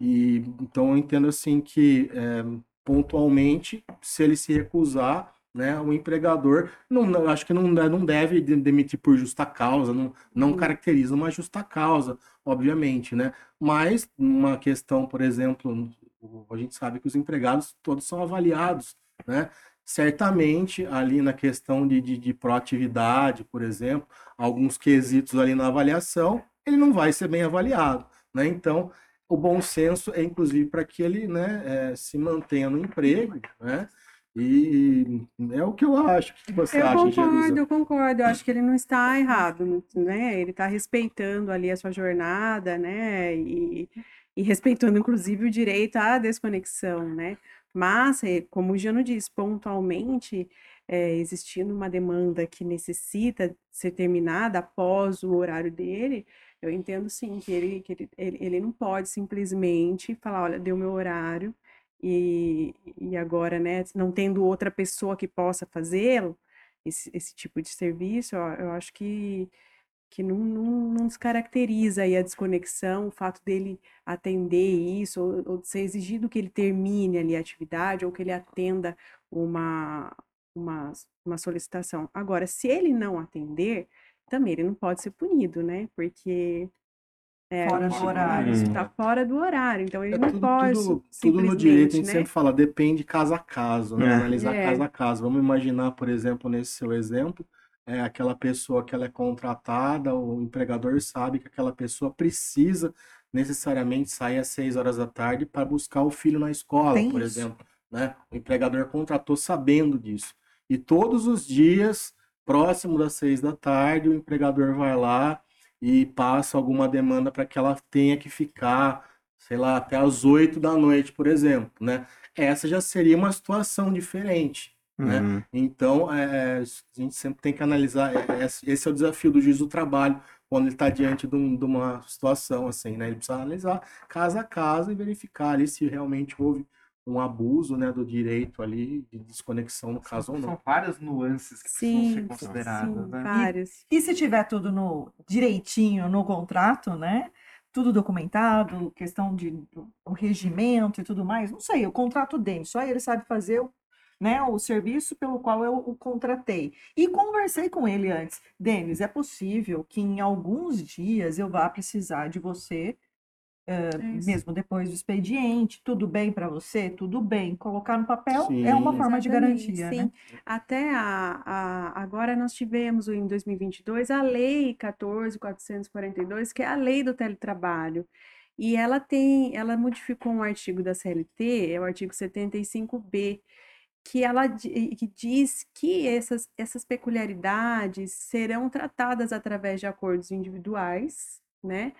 e então eu entendo assim que é, pontualmente, se ele se recusar, né? O empregador, não, acho que não, não deve demitir por justa causa, não, não caracteriza uma justa causa, obviamente, né? Mas uma questão, por exemplo, a gente sabe que os empregados todos são avaliados, né? Certamente, ali na questão de, de, de proatividade, por exemplo, alguns quesitos ali na avaliação, ele não vai ser bem avaliado, né? Então, o bom senso é, inclusive, para que ele né, é, se mantenha no emprego, né? E é o que eu acho. Que você eu acha, concordo, eu concordo. Eu acho que ele não está errado, né? Ele está respeitando ali a sua jornada, né? E, e respeitando, inclusive, o direito à desconexão, né? Mas, é, como o Giano diz, pontualmente, é, existindo uma demanda que necessita ser terminada após o horário dele, eu entendo sim que ele, que ele, ele, ele não pode simplesmente falar, olha, deu meu horário, e, e agora, né, não tendo outra pessoa que possa fazê-lo, esse, esse tipo de serviço, eu acho que, que não, não, não descaracteriza aí a desconexão, o fato dele atender isso, ou, ou ser exigido que ele termine ali a atividade, ou que ele atenda uma, uma, uma solicitação. Agora, se ele não atender, também ele não pode ser punido, né? Porque É, fora do horário. Isso está fora do horário, então ele É não tudo, pode. tudo, tudo no direito, a gente né? sempre fala, depende caso a caso, né? É. Analisar É. caso a caso. Vamos imaginar, por exemplo, nesse seu exemplo, é aquela pessoa que ela é contratada, o empregador sabe que aquela pessoa precisa necessariamente sair às seis horas da tarde para buscar o filho na escola, Tem por isso. exemplo, né? O empregador contratou sabendo disso. E todos os dias, próximo das seis da tarde, o empregador vai lá e passa alguma demanda para que ela tenha que ficar, sei lá, até as oito da noite, por exemplo, né? Essa já seria uma situação diferente, né? Uhum. Então, é, a gente sempre tem que analisar, é, esse esse é o desafio do juiz do trabalho, quando ele está diante de, um- de uma situação assim, né? Ele precisa analisar caso a caso e verificar ali se realmente houve um abuso, né, do direito ali, de desconexão no caso ou não. São várias nuances que precisam ser Sim, consideradas, sim, né? várias. E se tiver tudo no direitinho no contrato, né? Tudo documentado, questão de o regimento e tudo mais, não sei, o contrato dele, só ele sabe fazer o, né, o serviço pelo qual eu o contratei. E conversei com ele antes. Denis, é possível que em alguns dias eu vá precisar de você, eh, Isso. mesmo depois do expediente, tudo bem para você? Tudo bem. Colocar no papel Sim. é uma forma de garantia, sim. né? Até a, a- agora nós tivemos em 2022 a Lei 14.442, que é a lei do teletrabalho. E ela tem, ela modificou um artigo da CLT, é o artigo 75B, que ela que diz que essas, essas peculiaridades serão tratadas através de acordos individuais, né?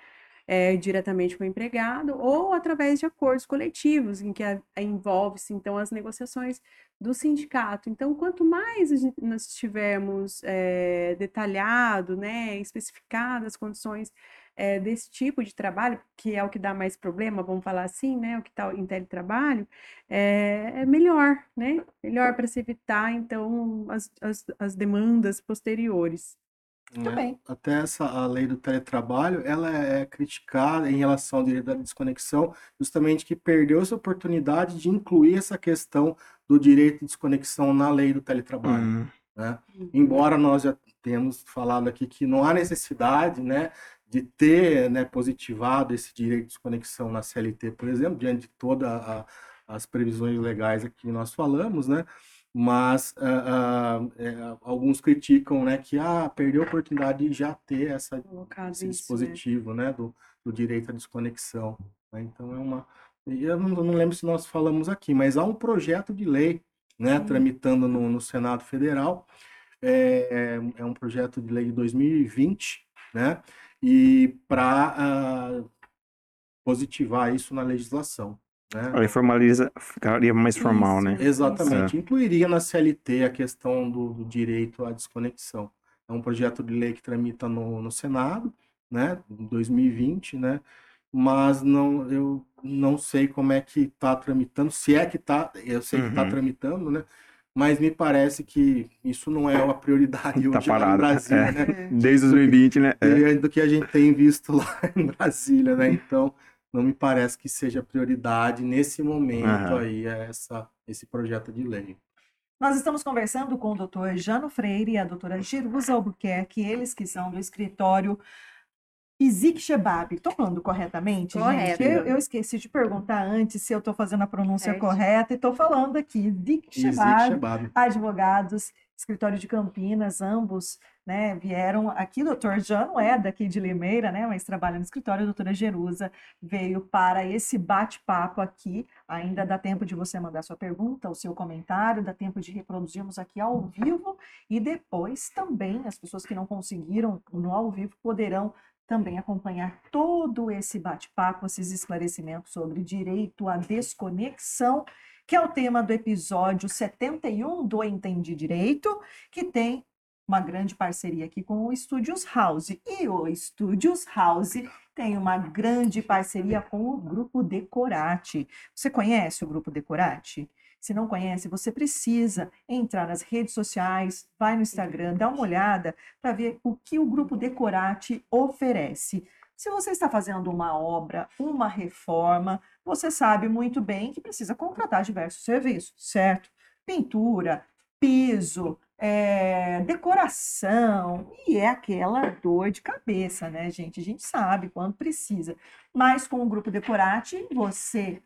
É, diretamente com o empregado, ou através de acordos coletivos, em que envolve-se, então, as negociações do sindicato. Então, quanto mais nós tivermos é, detalhado, né, especificado as condições é, desse tipo de trabalho, que é o que dá mais problema, vamos falar assim, né, o que está em teletrabalho, é, é melhor, né, melhor para se evitar, então, as, as, as demandas posteriores. Né? Até essa a lei do teletrabalho, ela é criticada em relação ao direito da desconexão, justamente que perdeu essa oportunidade de incluir essa questão do direito de desconexão na lei do teletrabalho, Uhum. né? Embora nós já tenhamos falado aqui que não há necessidade, né, de ter, né, positivado esse direito de desconexão na CLT, por exemplo, diante de todas as previsões legais aqui que nós falamos, né? Mas ah, ah, é, alguns criticam, né, que ah, perdeu a oportunidade de já ter essa, esse isso, né? dispositivo, né, do, do direito à desconexão. né? Então é uma, eu não, não lembro se nós falamos aqui, mas há um projeto de lei, né, Sim. tramitando no, no Senado Federal. É, é um projeto de lei de 2020, né, e para positivar isso na legislação. Né? Aí formaliza, ficaria mais formal, Isso. né? Exatamente. Incluiria na CLT a questão do, do direito à desconexão. É um projeto de lei que tramita no, no Senado, né, em 2020, né, mas não, eu não sei como é que está tramitando, se é que está, eu sei que está Uhum. tramitando, né, mas me parece que isso não é uma prioridade Tá hoje lá no Brasil, é. né, Desde 2020, né? É. do que a gente tem visto lá <laughs> em Brasília, né, então não me parece que seja prioridade nesse momento Aham. aí essa, esse projeto de lei. Nós estamos conversando com o doutor Jano Freire e a doutora Jerusa Albuquerque, eles que são do escritório Izik Shebab. Estou falando corretamente, Correto. gente? Eu, eu esqueci de perguntar antes se eu estou fazendo a pronúncia Certo. correta e estou falando aqui. Izik Izik Shebab, Shebab. advogados, escritório de Campinas, ambos né, vieram aqui. Doutor Jano é daqui de Limeira, né, mas trabalha no escritório. A doutora Jerusa veio para esse bate-papo aqui. Ainda dá tempo de você mandar sua pergunta, o seu comentário, dá tempo de reproduzirmos aqui ao vivo e depois também as pessoas que não conseguiram no ao vivo poderão também acompanhar todo esse bate-papo, esses esclarecimentos sobre direito à desconexão, que é o tema do episódio 71 do Entendi Direito, que tem uma grande parceria aqui com o Studios House. E o Studios House tem uma grande parceria com o Grupo Decorate. Você conhece o Grupo Decorate? Se não conhece, você precisa entrar nas redes sociais, vai no Instagram, dá uma olhada para ver o que o Grupo Decorate oferece. Se você está fazendo uma obra, uma reforma, você sabe muito bem que precisa contratar diversos serviços, certo? Pintura, piso, é, decoração, e é aquela dor de cabeça, né, gente? A gente sabe quando precisa. Mas com o grupo Decorate, você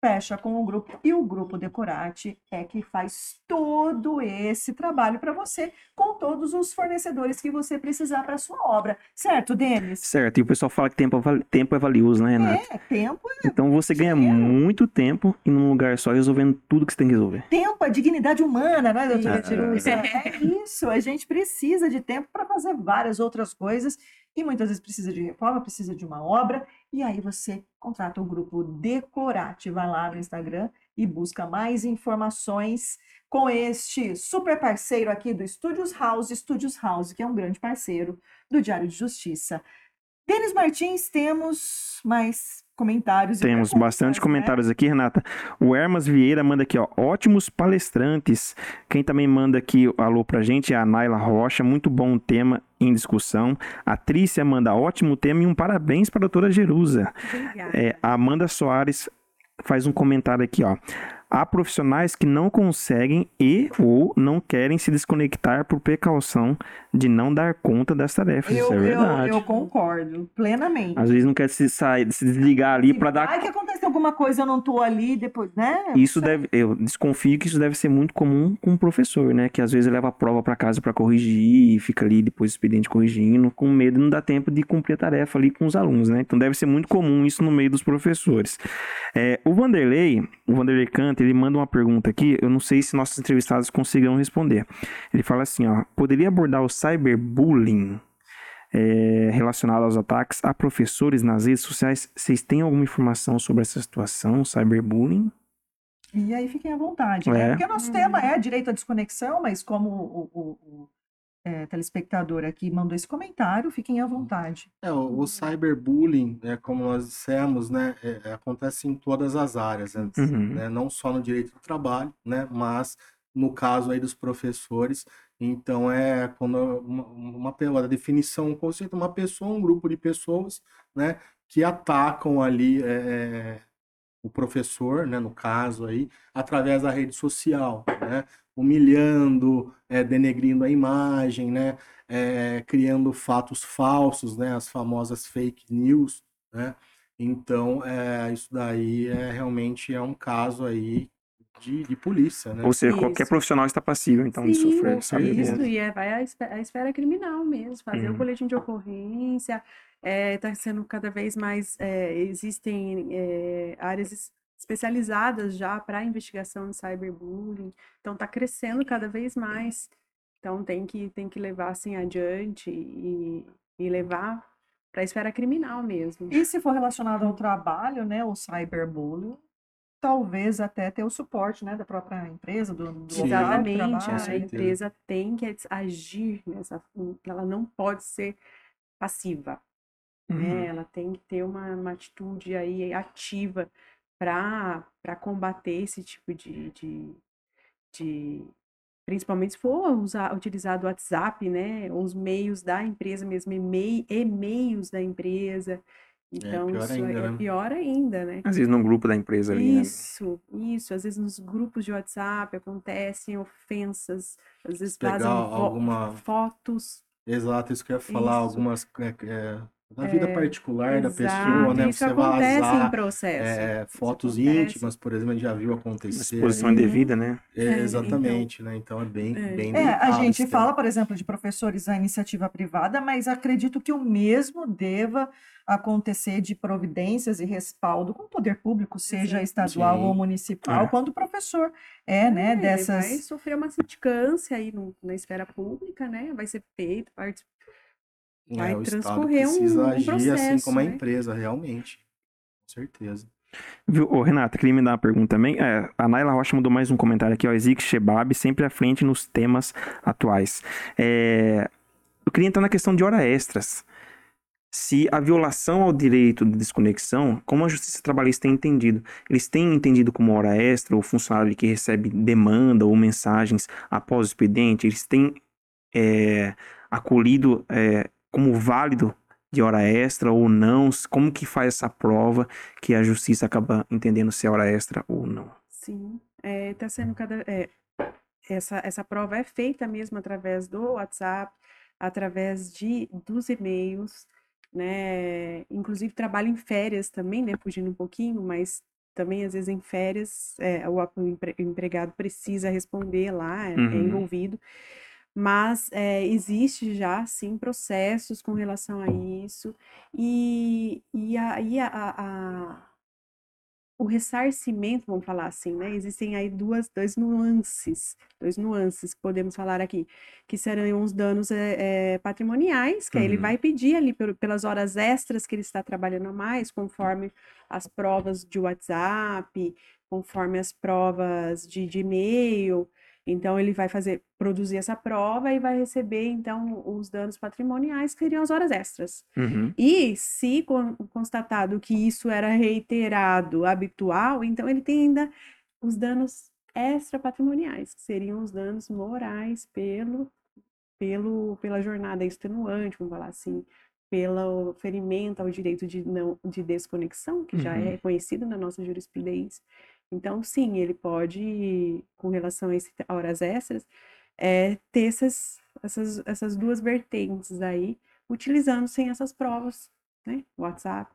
fecha com o grupo e o grupo Decorate é que faz todo esse trabalho para você com todos os fornecedores que você precisar para sua obra. Certo, Denis? Certo. E o pessoal fala que tempo, é tempo é valioso, né, Renato? É, tempo é Então você ganha muito tempo em um lugar só resolvendo tudo que você tem que resolver. Tempo é dignidade humana, não é, doutora? É. é isso. A gente precisa de tempo para fazer várias outras coisas e muitas vezes precisa de reforma, precisa de uma obra, e aí você contrata o grupo Decorate, vai lá no Instagram e busca mais informações com este super parceiro aqui do Studios House, Studios House, que é um grande parceiro do Diário de Justiça. Denis Martins, temos mais comentários. Temos bastante né? comentários aqui, Renata. O Hermas Vieira manda aqui, ó, ótimos palestrantes. Quem também manda aqui alô pra gente é a Naila Rocha, muito bom tema em discussão. A Trícia manda ótimo tema e um parabéns para a doutora Jerusa. É, a Amanda Soares faz um comentário aqui, ó. Há profissionais que não conseguem e ou não querem se desconectar por precaução de não dar conta das tarefas. Eu, Isso é verdade. Eu, eu concordo plenamente. Às vezes não quer se sair, se desligar ali para dar. Ai, que acontece alguma coisa, eu não tô ali depois, né? Isso deve, eu desconfio que isso deve ser muito comum com o professor, né? Que às vezes leva a prova para casa para corrigir e fica ali depois do expediente corrigindo, com medo de não dar tempo de cumprir a tarefa ali com os alunos, né? Então deve ser muito comum isso no meio dos professores. É, o Vanderlei, o Vanderlei Canta, ele manda uma pergunta aqui, eu não sei se nossos entrevistados conseguirão responder. Ele fala assim, ó, poderia abordar o cyberbullying é, relacionado aos ataques a professores nas redes sociais. Vocês têm alguma informação sobre essa situação, cyberbullying? E aí fiquem à vontade, né? É. Porque o nosso tema é direito à desconexão, mas como o, o, o é, telespectador aqui mandou esse comentário, fiquem à vontade. É, o, o cyberbullying, é, como nós dissemos, né, é, é acontece em todas as áreas, né, uhum. né, não só no direito do trabalho, né, mas no caso aí dos professores, então é quando uma, uma pela definição, o conceito uma pessoa, um grupo de pessoas, né, que atacam ali é, o professor, né, no caso aí, através da rede social, né, humilhando, é, denegrindo a imagem, né, é, criando fatos falsos, né, as famosas fake news, né. Então, é, isso daí é realmente é um caso aí de, de polícia, né? Ou seja, isso. qualquer profissional está passível, então, Sim, de sofrer. Sabe isso, e é, vai à esfera, criminal mesmo, fazer uhum. o boletim de ocorrência, está é, sendo cada vez mais, é, existem é, áreas especializadas já para investigação de cyberbullying, então está crescendo cada vez mais, então tem que, tem que levar assim adiante e, e levar para a esfera criminal mesmo. E se for relacionado ao trabalho, né, o cyberbullying, talvez até ter o suporte né, da própria empresa, do, do Exatamente, a empresa tem que agir nessa, ela não pode ser passiva, né, uhum. né? ela tem que ter uma, uma atitude aí ativa para combater esse tipo de, de, de, principalmente se for usar, utilizar o WhatsApp, né, os meios da empresa mesmo, e-mails da empresa, é, então, é, isso ainda, é né? pior ainda, né? Às vezes num grupo da empresa ali, Isso, né? isso. Às vezes nos grupos de WhatsApp acontecem ofensas, às vezes Pegar fazem alguma... fotos. Exato, isso que eu ia falar, isso. algumas é, é na vida é, particular da pessoa, né? Isso você acontece vazar, em processo. É, fotos íntimas, por exemplo, a gente já viu acontecer. Exposição indevida, né? É, é, exatamente, então, né? Então é bem, é. bem É, a gente fala, por exemplo, de professores à iniciativa privada, mas acredito que o mesmo deva acontecer de providências e respaldo com o poder público, seja estadual Sim. ou municipal, é. quando o professor é, né, dessas... Vai sofrer uma sindicância aí no, na esfera pública, né, vai ser feito, vai é, o transcorrer Estado precisa um, um agir processo, assim como né? a empresa, realmente. Com certeza. Viu, Ô, Renata, queria me dar uma pergunta também. É, a Naila Rocha mandou mais um comentário aqui, ó. Ezik Shebab, sempre à frente nos temas atuais. É, eu queria entrar na questão de hora extras. Se a violação ao direito de desconexão, como a Justiça Trabalhista tem entendido? Eles têm entendido como hora extra, o funcionário que recebe demanda ou mensagens após o expediente, eles têm é, acolhido é, como válido de hora extra ou não? Como que faz essa prova que a justiça acaba entendendo se é hora extra ou não? Sim, está é, sendo cada... É, essa, essa prova é feita mesmo através do WhatsApp, através de, dos e-mails, né? Inclusive trabalho em férias também, né? Fugindo um pouquinho, mas também às vezes em férias é, o, empregado precisa responder lá, é uhum. é envolvido. Mas é, existe já, sim, processos com relação a isso. E, e aí a, a, a o ressarcimento, vamos falar assim, né? Existem aí duas, dois nuances, dois nuances que podemos falar aqui, que serão os danos é, é, patrimoniais, que uhum. ele vai pedir ali pelas horas extras que ele está trabalhando a mais, conforme as provas de WhatsApp, conforme as provas de, de e-mail, então, ele vai fazer, produzir essa prova e vai receber, então, os danos patrimoniais, que seriam as horas extras. Uhum. E se constatado que isso era reiterado, habitual, então ele tem ainda os danos extra patrimoniais, que seriam os danos morais pelo, pelo, pela jornada extenuante, vamos falar assim, pelo ferimento ao direito de, não, de desconexão, que uhum. já é reconhecido na nossa jurisprudência. Então, sim, ele pode, com relação a, esse, horas extras, é, ter essas, essas, essas duas vertentes aí, utilizando sem essas provas, né? WhatsApp.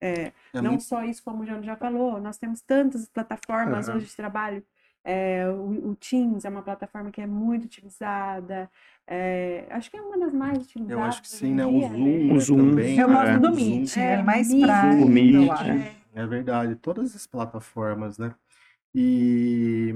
É, é não muito... só isso, como o João já falou, nós temos tantas plataformas uhum. hoje de trabalho. É, o, o, Teams é uma plataforma que é muito utilizada. É, acho que é uma das mais utilizadas. Eu acho que sim, né? O Zoom, o Zoom também. Eu gosto do Meet, é, mais prático. O Meet, é. Verdade, todas as plataformas, né? E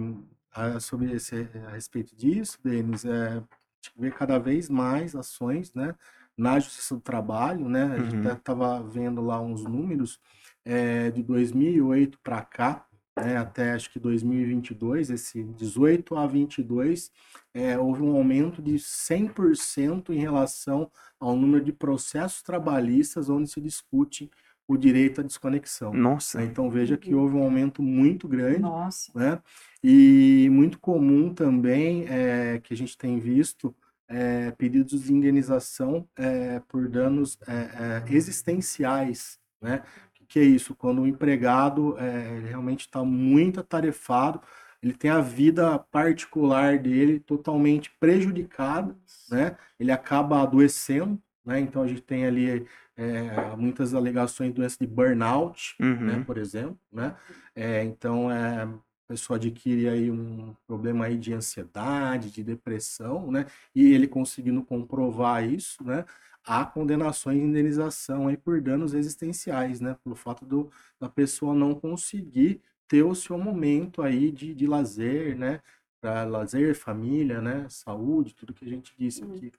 a, ah, sobre esse, a respeito disso, Denis, é, a gente vê cada vez mais ações, né? Na justiça do trabalho, né? A gente uhum. estava vendo lá uns números é, de 2008 para cá, né, até acho que 2022, esse 18 a 22, é, houve um aumento de 100% em relação ao número de processos trabalhistas onde se discute o direito à desconexão. Nossa. Né? Então veja que houve um aumento muito grande. Nossa. Né? E muito comum também é, que a gente tem visto é, pedidos de indenização é, por danos é, é, existenciais. Né? O que é isso? Quando o empregado é, realmente está muito atarefado, ele tem a vida particular dele totalmente prejudicada, né? ele acaba adoecendo, né? então a gente tem ali é, muitas alegações de doença de burnout, né, uhum. né, por exemplo, né? É, então, é, a pessoa adquire aí um problema aí de ansiedade, de depressão, né? E ele conseguindo comprovar isso, né? Há condenações de indenização aí por danos existenciais, né? Pelo fato do, da pessoa não conseguir ter o seu momento aí de, de lazer, né? Para lazer, família, né? Saúde, tudo que a gente disse uhum.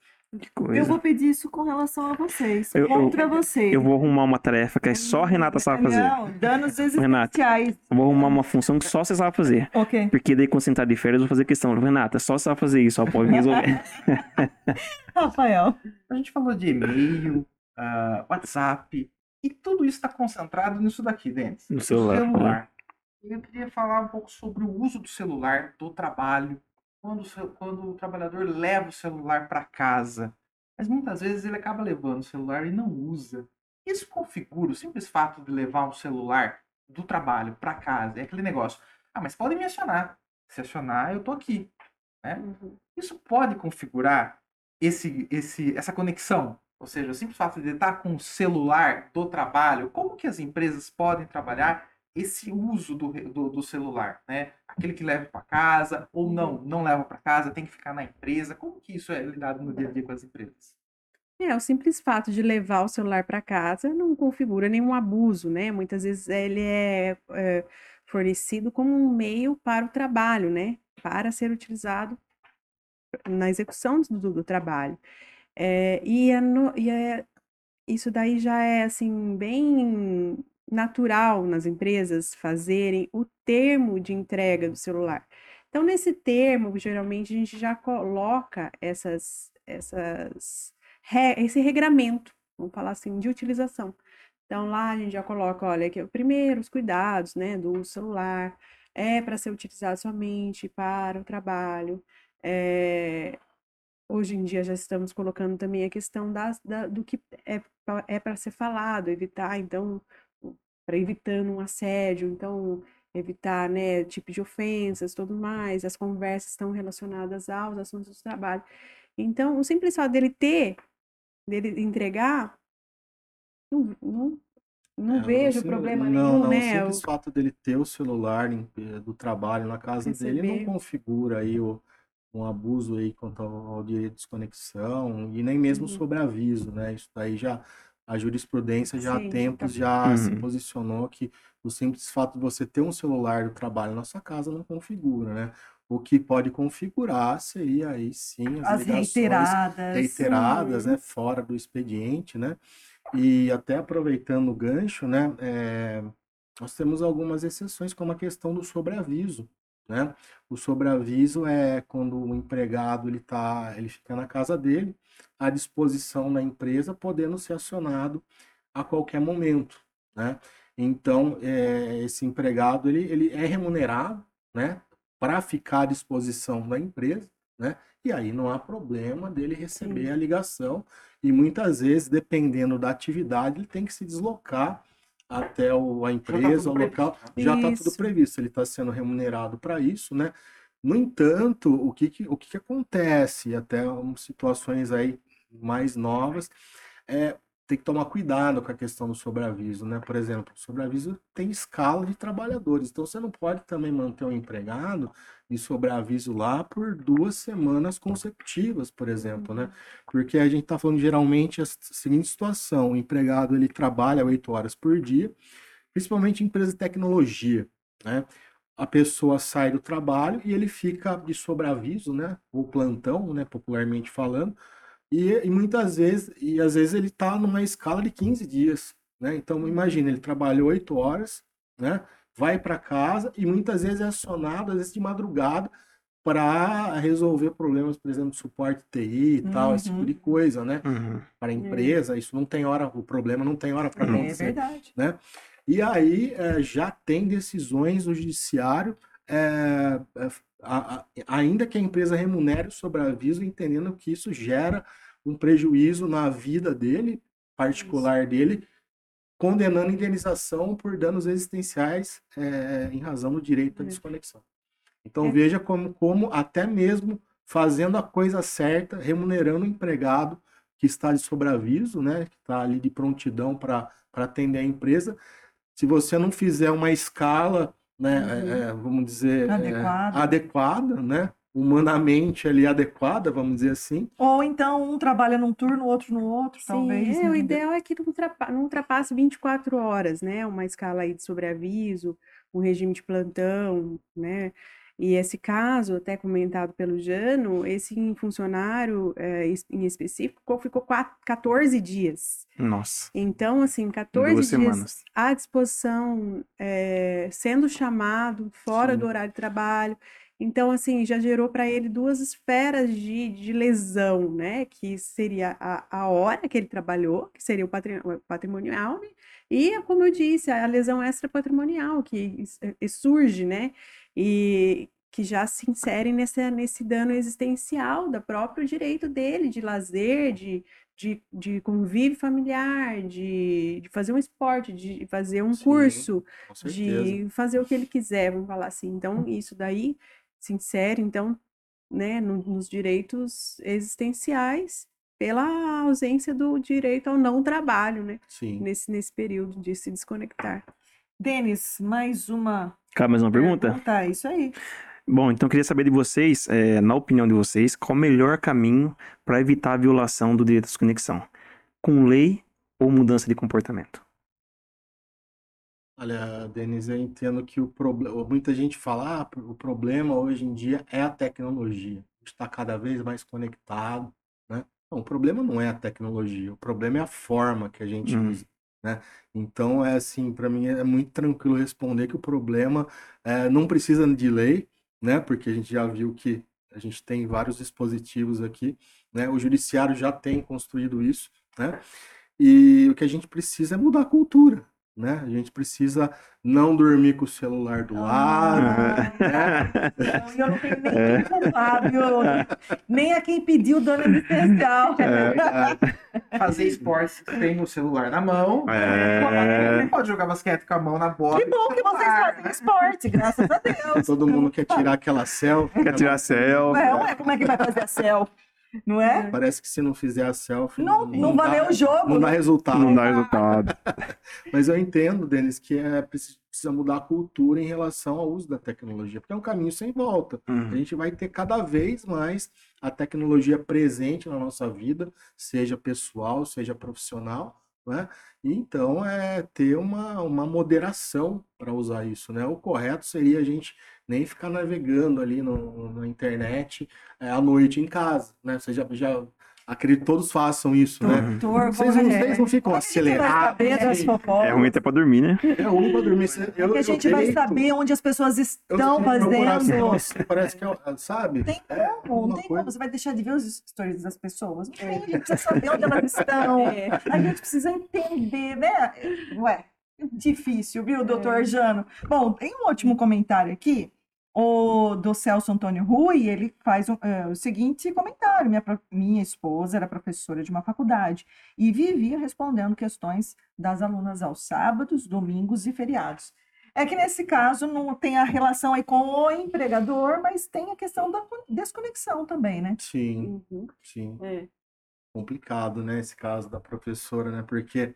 Eu vou pedir isso com relação a vocês, eu, contra eu, vocês. Eu vou arrumar uma tarefa que é só a Renata sabe fazer. Não, danos existenciais. Renata, eu vou arrumar uma função que só você sabe fazer. Ok. Porque daí quando você entrar de férias eu vou fazer questão. Renata, só você sabe fazer isso, só pode resolver. <laughs> Rafael. A gente falou de e-mail, uh, WhatsApp, e tudo isso está concentrado nisso daqui, Denis. No celular. celular. Né? Eu queria falar um pouco sobre o uso do celular, do trabalho, quando, quando o trabalhador leva o celular para casa, mas muitas vezes ele acaba levando o celular e não usa. Isso configura o simples fato de levar um celular do trabalho para casa. É aquele negócio. Ah, mas podem me acionar. Se acionar, eu tô aqui. Né? Uhum. Isso pode configurar esse, esse, essa conexão. Ou seja, o simples fato de estar com o celular do trabalho, como que as empresas podem trabalhar esse uso do, do, do celular, né? Aquele que leva para casa ou não, não leva para casa, tem que ficar na empresa. Como que isso é lidado no dia a dia com as empresas? É, o simples fato de levar o celular para casa não configura nenhum abuso, né? Muitas vezes ele é, é, fornecido como um meio para o trabalho, né? Para ser utilizado na execução do, do trabalho. É, e, é no, e é, isso daí já é, assim, bem natural nas empresas fazerem o termo de entrega do celular. Então, nesse termo, geralmente a gente já coloca essas, essas, esse regramento, vamos falar assim, de utilização. Então, lá a gente já coloca, olha, aqui, primeiro, os cuidados, né, do celular, é para ser utilizado somente para o trabalho. É, hoje em dia já estamos colocando também a questão das, da, do que é, é para ser falado, evitar, então, para evitando um assédio. Então, evitar, né, tipo de ofensas, tudo mais, as conversas estão relacionadas aos assuntos do trabalho. Então, o simples fato dele ter, dele entregar, não, não, não é, vejo assim, problema não, nenhum, não, né? O simples o... fato dele ter o celular do trabalho na casa Receber. dele não configura aí o, um abuso aí quanto ao direito de desconexão e nem mesmo uhum. sobre aviso, né? Isso daí já a jurisprudência já Sim, há tempos tá... já uhum. se posicionou que o simples fato de você ter um celular do trabalho na sua casa não configura, né? O que pode configurar seria aí sim as, as reiteradas, reiteradas, né? Fora do expediente, né? E até aproveitando o gancho, né? É, nós temos algumas exceções, como a questão do sobreaviso, né? O sobreaviso é quando o empregado ele tá, ele fica na casa dele, à disposição da empresa, podendo ser acionado a qualquer momento, né? Então, é, esse empregado ele, ele é remunerado, né, para ficar à disposição da empresa, né? E aí não há problema dele receber Sim. a ligação e muitas vezes, dependendo da atividade, ele tem que se deslocar até o, a tá empresa, tá o local, já está tudo previsto. Ele está sendo remunerado para isso, né? No entanto, o que, que o que, que acontece, até situações aí mais novas, é tem que tomar cuidado com a questão do sobreaviso, né? Por exemplo, o sobreaviso tem escala de trabalhadores, então você não pode também manter um empregado de sobreaviso lá por duas semanas consecutivas, por exemplo, né? Porque a gente está falando geralmente a seguinte situação: o empregado ele trabalha oito horas por dia, principalmente em empresa de tecnologia, né? A pessoa sai do trabalho e ele fica de sobreaviso, né? Ou plantão, né? Popularmente falando e, e muitas vezes, e às vezes ele está numa escala de 15 dias, né? Então imagina, ele trabalhou 8 horas, né? Vai para casa e muitas vezes é acionado, às vezes de madrugada, para resolver problemas, por exemplo, suporte TI e tal, uhum. esse tipo de uhum. coisa, né? Uhum. Para a é. empresa, isso não tem hora, o problema não tem hora para é, acontecer. É verdade. Né? E aí é, já tem decisões do judiciário, é, a, a, ainda que a empresa remunere o sobreaviso, entendendo que isso gera um prejuízo na vida dele, particular dele, condenando indenização por danos existenciais é, em razão do direito à uhum. desconexão. Então é. veja como, como até mesmo fazendo a coisa certa, remunerando o empregado que está de sobreaviso, né, que está ali de prontidão para atender a empresa, se você não fizer uma escala, né, uhum. é, vamos dizer, adequada. adequada, né, humanamente ali adequada, vamos dizer assim. Ou então um trabalha num turno, outro no outro, Sim, talvez. É, o ideal é que não, ultrapa, não ultrapasse 24 horas, né? Uma escala aí de sobreaviso, um regime de plantão, né? E esse caso, até comentado pelo Jano, esse funcionário é, em específico ficou quatro, 14 dias. Nossa. Então, assim, 14 Duas dias semanas. à disposição, é, sendo chamado fora Sim. do horário de trabalho. Então, assim, já gerou para ele duas esferas de, de lesão, né? Que seria a, a hora que ele trabalhou, que seria o patrimonial, né? E, como eu disse, a lesão extrapatrimonial que surge, né? E que já se insere nesse, nesse dano existencial do próprio direito dele de lazer, de, de, de convívio familiar, de, de fazer um esporte, de fazer um Sim, curso, de fazer o que ele quiser, vamos falar assim. Então, isso daí se insere, então, né, no, nos direitos existenciais pela ausência do direito ao não trabalho, né? Sim. Nesse, nesse período de se desconectar. Denis, mais uma. Cabe mais uma pergunta? pergunta? Isso aí. Bom, então eu queria saber de vocês, é, na opinião de vocês, qual o melhor caminho para evitar a violação do direito à desconexão? Com lei ou mudança de comportamento? Olha, Denise, eu entendo que o problema. Muita gente fala, ah, o problema hoje em dia é a tecnologia. A gente está cada vez mais conectado, né? Não, o problema não é a tecnologia, o problema é a forma que a gente hum. usa. Né? Então, é assim, para mim é muito tranquilo responder que o problema é, não precisa de lei, né? Porque a gente já viu que a gente tem vários dispositivos aqui, né? O judiciário já tem construído isso, né? E o que a gente precisa é mudar a cultura, né? A gente precisa não dormir com o celular do lado. Ah, né? Eu não tenho nem <laughs> é. culpável, nem a quem pediu dona assistencial. É. Fazer esporte tem o celular na mão. É. Pode jogar basquete com a mão na bola. Que bom que vocês fazem esporte, graças a Deus. Todo mundo quer tirar aquela selfie. Quer tirar selfie. É, ué, como é que vai fazer a selfie? Não é? Parece que se não fizer a selfie. Não, não, valeu dá, o jogo. Não dá resultado. Não dá resultado. <laughs> Mas eu entendo, Denis, que é precisa mudar a cultura em relação ao uso da tecnologia, porque é um caminho sem volta. Uhum. A gente vai ter cada vez mais a tecnologia presente na nossa vida, seja pessoal, seja profissional. Né? E então é ter uma, uma moderação para usar isso. Né? O correto seria a gente nem ficar navegando ali no, na internet é, à noite em casa. Né? Você já, já acredito que todos façam isso, né? Doutor, Vocês não, é. vocês não ficam é acelerados. fofocas? É ruim até pra dormir, né? É ruim pra dormir. Você- Eu, Porque a eu gente vai deito, saber onde as pessoas eu estão fazendo. assim, Parece que, é, sabe? Tem É como, não tem coisa- como. Você vai deixar de ver os stories das pessoas. Não tem, a gente precisa saber onde elas estão. <laughs> É. A gente precisa entender, né? Ué, difícil, viu, doutor Jano? Bom, tem um último comentário aqui, o do Celso Antônio Rui, ele faz o, é, o seguinte comentário. Minha, minha esposa era professora de uma faculdade e vivia respondendo questões das alunas aos sábados, domingos e feriados. É que nesse caso não tem a relação aí com o empregador, mas tem a questão da con- desconexão também, né? Sim, Uhum. sim. É. Complicado, né? Esse caso da professora, né? Porque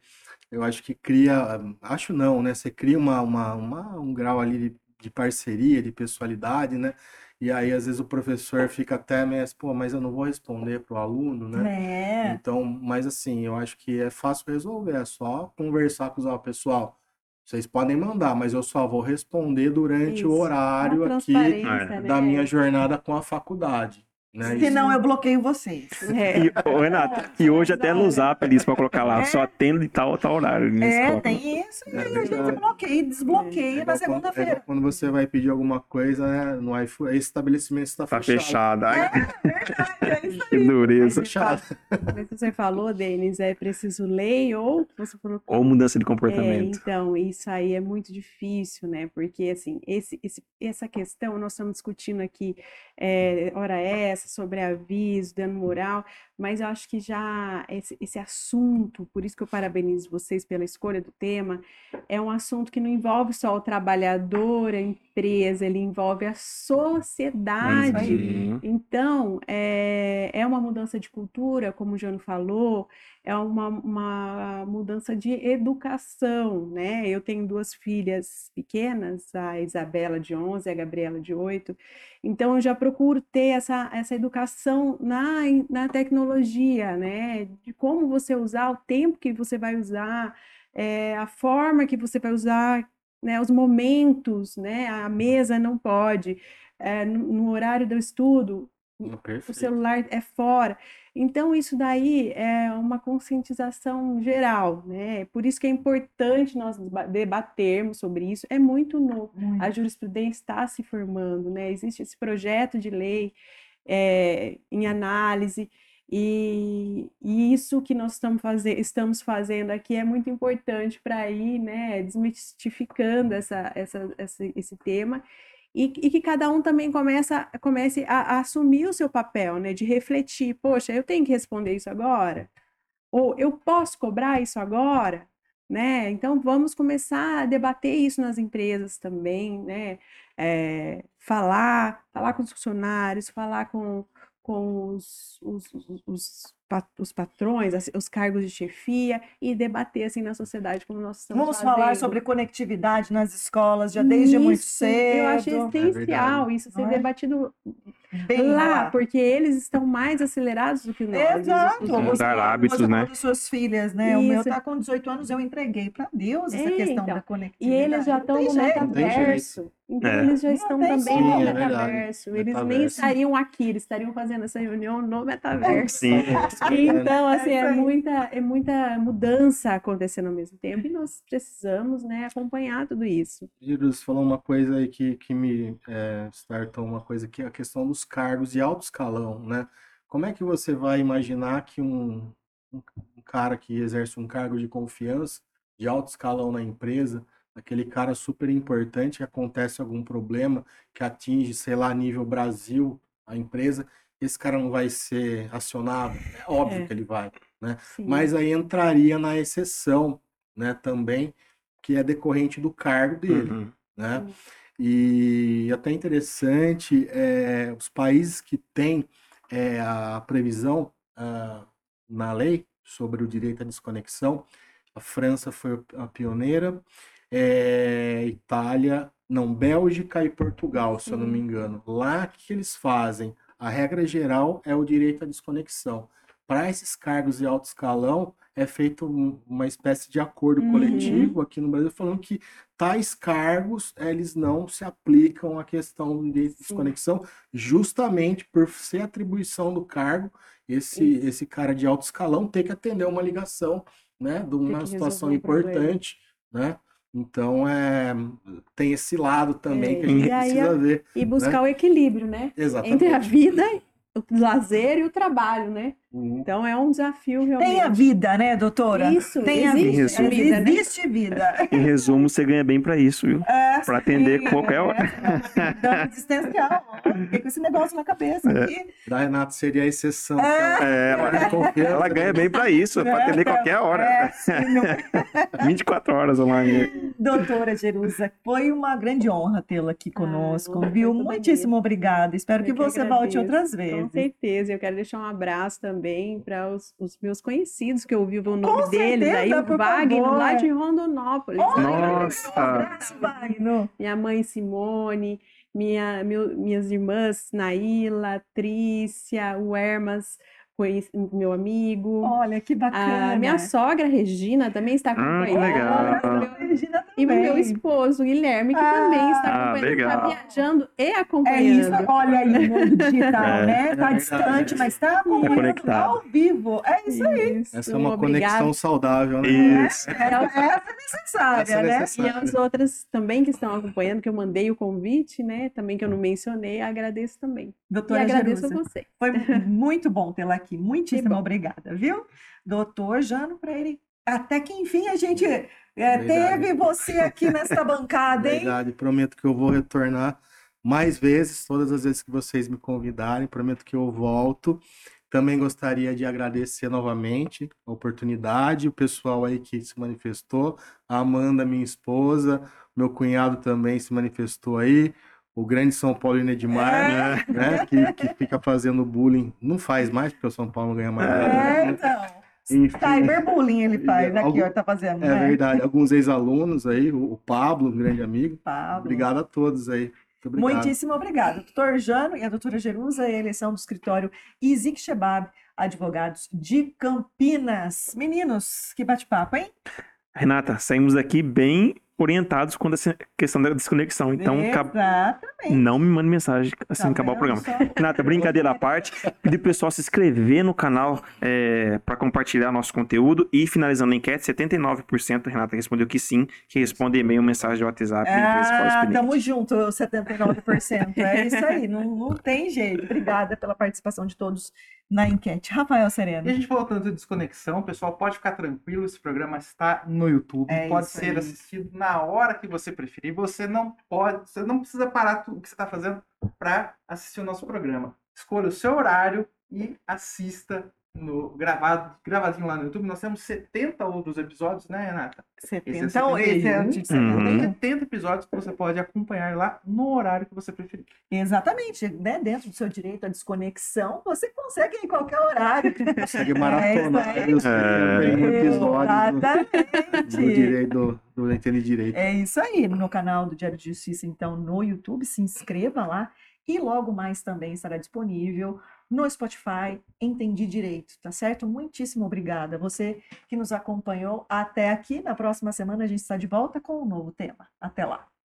eu acho que cria, acho não, né? Você cria uma, uma, uma- um grau ali de, de parceria, de pessoalidade, né? E aí, às vezes, o professor fica até meio assim, pô, mas eu não vou responder pro aluno, né? É. Então, mas assim, eu acho que é fácil resolver, é só conversar com os ó, pessoal. Vocês podem mandar, mas eu só vou responder durante o Isso. horário Uma aqui é, né? da minha jornada com a faculdade, né? Senão eu bloqueio vocês. É. <laughs> E, ô, Renato, e hoje até no zap eles pra colocar lá, só atendo de tal, tal horário. É, tem isso, e É aí a gente verdade. bloqueia e desbloqueia É na é segunda-feira. igual quando você vai pedir alguma coisa, né, no iFood, esse estabelecimento está Tá fechado. fechado. Ai, É isso <laughs> que dureza. Fechado. Mas você falou, Denis, é preciso lei ou você falou Ou mudança de É, comportamento. então, isso aí é muito difícil, né? Porque, assim, esse, esse- essa questão, nós estamos discutindo aqui, é, hora essa, sobre aviso, dano moral, mas eu acho que já esse, esse assunto, por isso que eu parabenizo vocês pela escolha do tema, é um assunto que não envolve só o trabalhador, a empresa, ele envolve a sociedade. Então, é, é uma mudança de cultura, como o Jano falou, é uma, uma mudança de educação, né? Eu tenho duas filhas pequenas, a Isabela de 11 e a Gabriela de 8, então eu já procuro ter essa, essa educação na, na tecnologia, né? De como você usar, o tempo que você vai usar, é, a forma que você vai usar, né? Os momentos, né? A mesa não pode é, no, no horário do estudo, o celular é fora. Então, isso daí é uma conscientização geral, né? Por isso que é importante nós deba- debatermos sobre isso. É muito novo. A jurisprudência está se formando, né? Existe esse projeto de lei é, em análise. E, e isso que nós estamos, faze estamos fazendo aqui é muito importante para ir, né, desmistificando essa, essa, esse, esse tema e, e que cada um também começa, comece a, a assumir o seu papel, né, de refletir, poxa, eu tenho que responder isso agora? Ou eu posso cobrar isso agora? Né? Então vamos começar a debater isso nas empresas também, né? É, falar, falar com os funcionários, falar com, com os, os, os, os, pa- os patrões, os cargos de chefia e debater assim na sociedade como nós estamos Vamos falar sobre conectividade nas escolas já desde muito Isso, cedo. Eu achei essencial verdade. isso ser é? debatido Bem lá, lá. porque eles estão mais acelerados do que nós. Exato. os- Você, hábitos, você né? suas filhas, né? O meu Isso. tá com 18 anos, eu entreguei para Deus essa É, questão então. da E conectividade. eles já estão no metaverso. Então É. eles já Não estão também como. no Sim, é metaverso. Eles nem Metaverso. estariam aqui, eles estariam fazendo essa reunião no metaverso. Sim. Então, assim, É isso é muita, é muita mudança acontecendo ao mesmo tempo e nós precisamos, né, acompanhar tudo isso. Girus falou uma coisa aí que, que me é, startou uma coisa que é a questão dos cargos de alto escalão, né? Como é que você vai imaginar que um, um, um cara que exerce um cargo de confiança de alto escalão na empresa, aquele cara super importante, que acontece algum problema que atinge, sei lá, nível Brasil, a empresa, esse cara não vai ser acionado? É óbvio É. que ele vai, né? Sim. Mas aí entraria na exceção, né, também, que é decorrente do cargo dele, Uhum. né? Sim. E até interessante, é, os países que têm é, a previsão ah, na lei sobre o direito à desconexão, a França foi a pioneira, é, Itália, não, Bélgica e Portugal, se eu não me Sim. engano. Lá, o que eles fazem? A regra geral é o direito à desconexão. Para esses cargos de alto escalão, é feito um- uma espécie de acordo Uhum. coletivo aqui no Brasil, falando que tais cargos eles não se aplicam à questão do direito de Sim. desconexão, justamente por ser atribuição do cargo, esse, Isso. esse cara de alto escalão ter que atender uma ligação, né, de uma situação um importante, né? Então, é, tem esse lado também É, que a gente precisa a- ver. E buscar o equilíbrio, né? Exatamente. Entre a vida, <laughs> o lazer e o trabalho, né? Uhum. Então é um desafio realmente. Tem a vida, né, doutora? Isso, Tem a existe vida. a vida, né? Existe vida. <laughs> Em resumo, você ganha bem pra isso, viu? É, Pra atender sim, qualquer hora. É, <laughs> dano existencial. Fiquei com esse negócio na cabeça aqui. Da Renata seria a exceção. É. É, ela, ela ganha bem pra isso, pra atender qualquer hora. É, sim, não- 24 <laughs> horas online. Doutora Jerusa, foi uma grande honra tê-la aqui conosco, Ah, viu? Muitíssimo obrigada. Espero Eu que que você volte agradeço. outras Com vezes. certeza. Eu quero deixar um abraço também para os, os meus conhecidos, que eu ouvi o nome Com deles aí, certeza, o por Wagner, favor. lá de Rondonópolis. Nossa. Abraço, Wagner. <laughs> Minha mãe Simone, minha, meu- minhas irmãs Naíla, Trícia, o Hermas, conheci- meu amigo. Olha, que bacana. A minha sogra Regina também está Ah, que acompanhando. legal. Olha, a Regina E meu esposo, Guilherme, que Ah, também está Ah, acompanhando, está viajando e É isso, acompanhando. olha aí o mundo digital, É. né? É Tá distante, mas tá acompanhando conectado. ao vivo. É isso aí. Isso, Essa é uma obrigada. conexão saudável, né? Isso. É, essa é necessária, Essa é né? E necessária. as outras também que estão acompanhando, que eu mandei o convite, né? Também que eu não mencionei, agradeço também. E Doutora agradeço Jerusa. a você. Foi muito bom tê-la aqui. <laughs> Muitíssimo bom. obrigada, viu? Doutor Jano Freire. Até que enfim a gente é, teve você aqui nesta <laughs> bancada, hein? Verdade, prometo que eu vou retornar mais vezes, todas as vezes que vocês me convidarem, prometo que eu volto. Também gostaria de agradecer novamente a oportunidade, o pessoal aí que se manifestou, a Amanda, minha esposa, meu cunhado também se manifestou aí, o grande São Paulino Edmar, né, que, que fica fazendo bullying, não faz mais, porque o São Paulo ganha mais. É, né? então. Enfim. Cyberbullying ele <laughs> faz aqui, Algum- ó, tá fazendo, É né? verdade, <laughs> alguns ex-alunos aí, o Pablo, um grande amigo, Pablo. Obrigado a todos aí. Muito obrigado. Muitíssimo obrigada. Doutor Jano e a doutora Jerusa, e a eleição do escritório Izik Shebab, advogados de Campinas. Meninos, que bate-papo, hein? Renata, saímos daqui bem orientados quanto a essa questão da desconexão. Então, não me mande mensagem assim Tá acabar o programa. só? Renata, brincadeira à parte, pedir pro pessoal se inscrever no canal para compartilhar nosso conteúdo e finalizando a enquete, 79% Renata respondeu que sim, que responde e-mail, mensagem de WhatsApp, Ah, tamo junto, 79%. É isso aí, não, não tem jeito. Obrigada pela participação de todos na enquete. Rafael E Sereno. a gente falou tanto de desconexão, pessoal, pode ficar tranquilo, esse programa está no YouTube, É pode ser aí. assistido na hora que você preferir. Você não pode, você não precisa parar tudo que você está fazendo para assistir o nosso programa. Escolha o seu horário e assista no gravado, gravadinho lá no YouTube. Nós temos 70 outros episódios, né, Renata? 70. Esse é Então, esse é o de 71. Uhum. 70 episódios que você pode acompanhar lá no horário que você preferir. Exatamente, né? Dentro do seu direito à desconexão, você consegue em qualquer horário. Consegue maratona. É isso É. tem um episódio do, do direito do, do Entende Direito. É isso aí, no canal do Diário de Justiça, então, no YouTube, se inscreva lá. E logo mais também estará disponível no Spotify, Entendi Direito, tá certo? Muitíssimo obrigada. Você que nos acompanhou até aqui. Na próxima semana a gente está de volta com um novo tema. Até lá.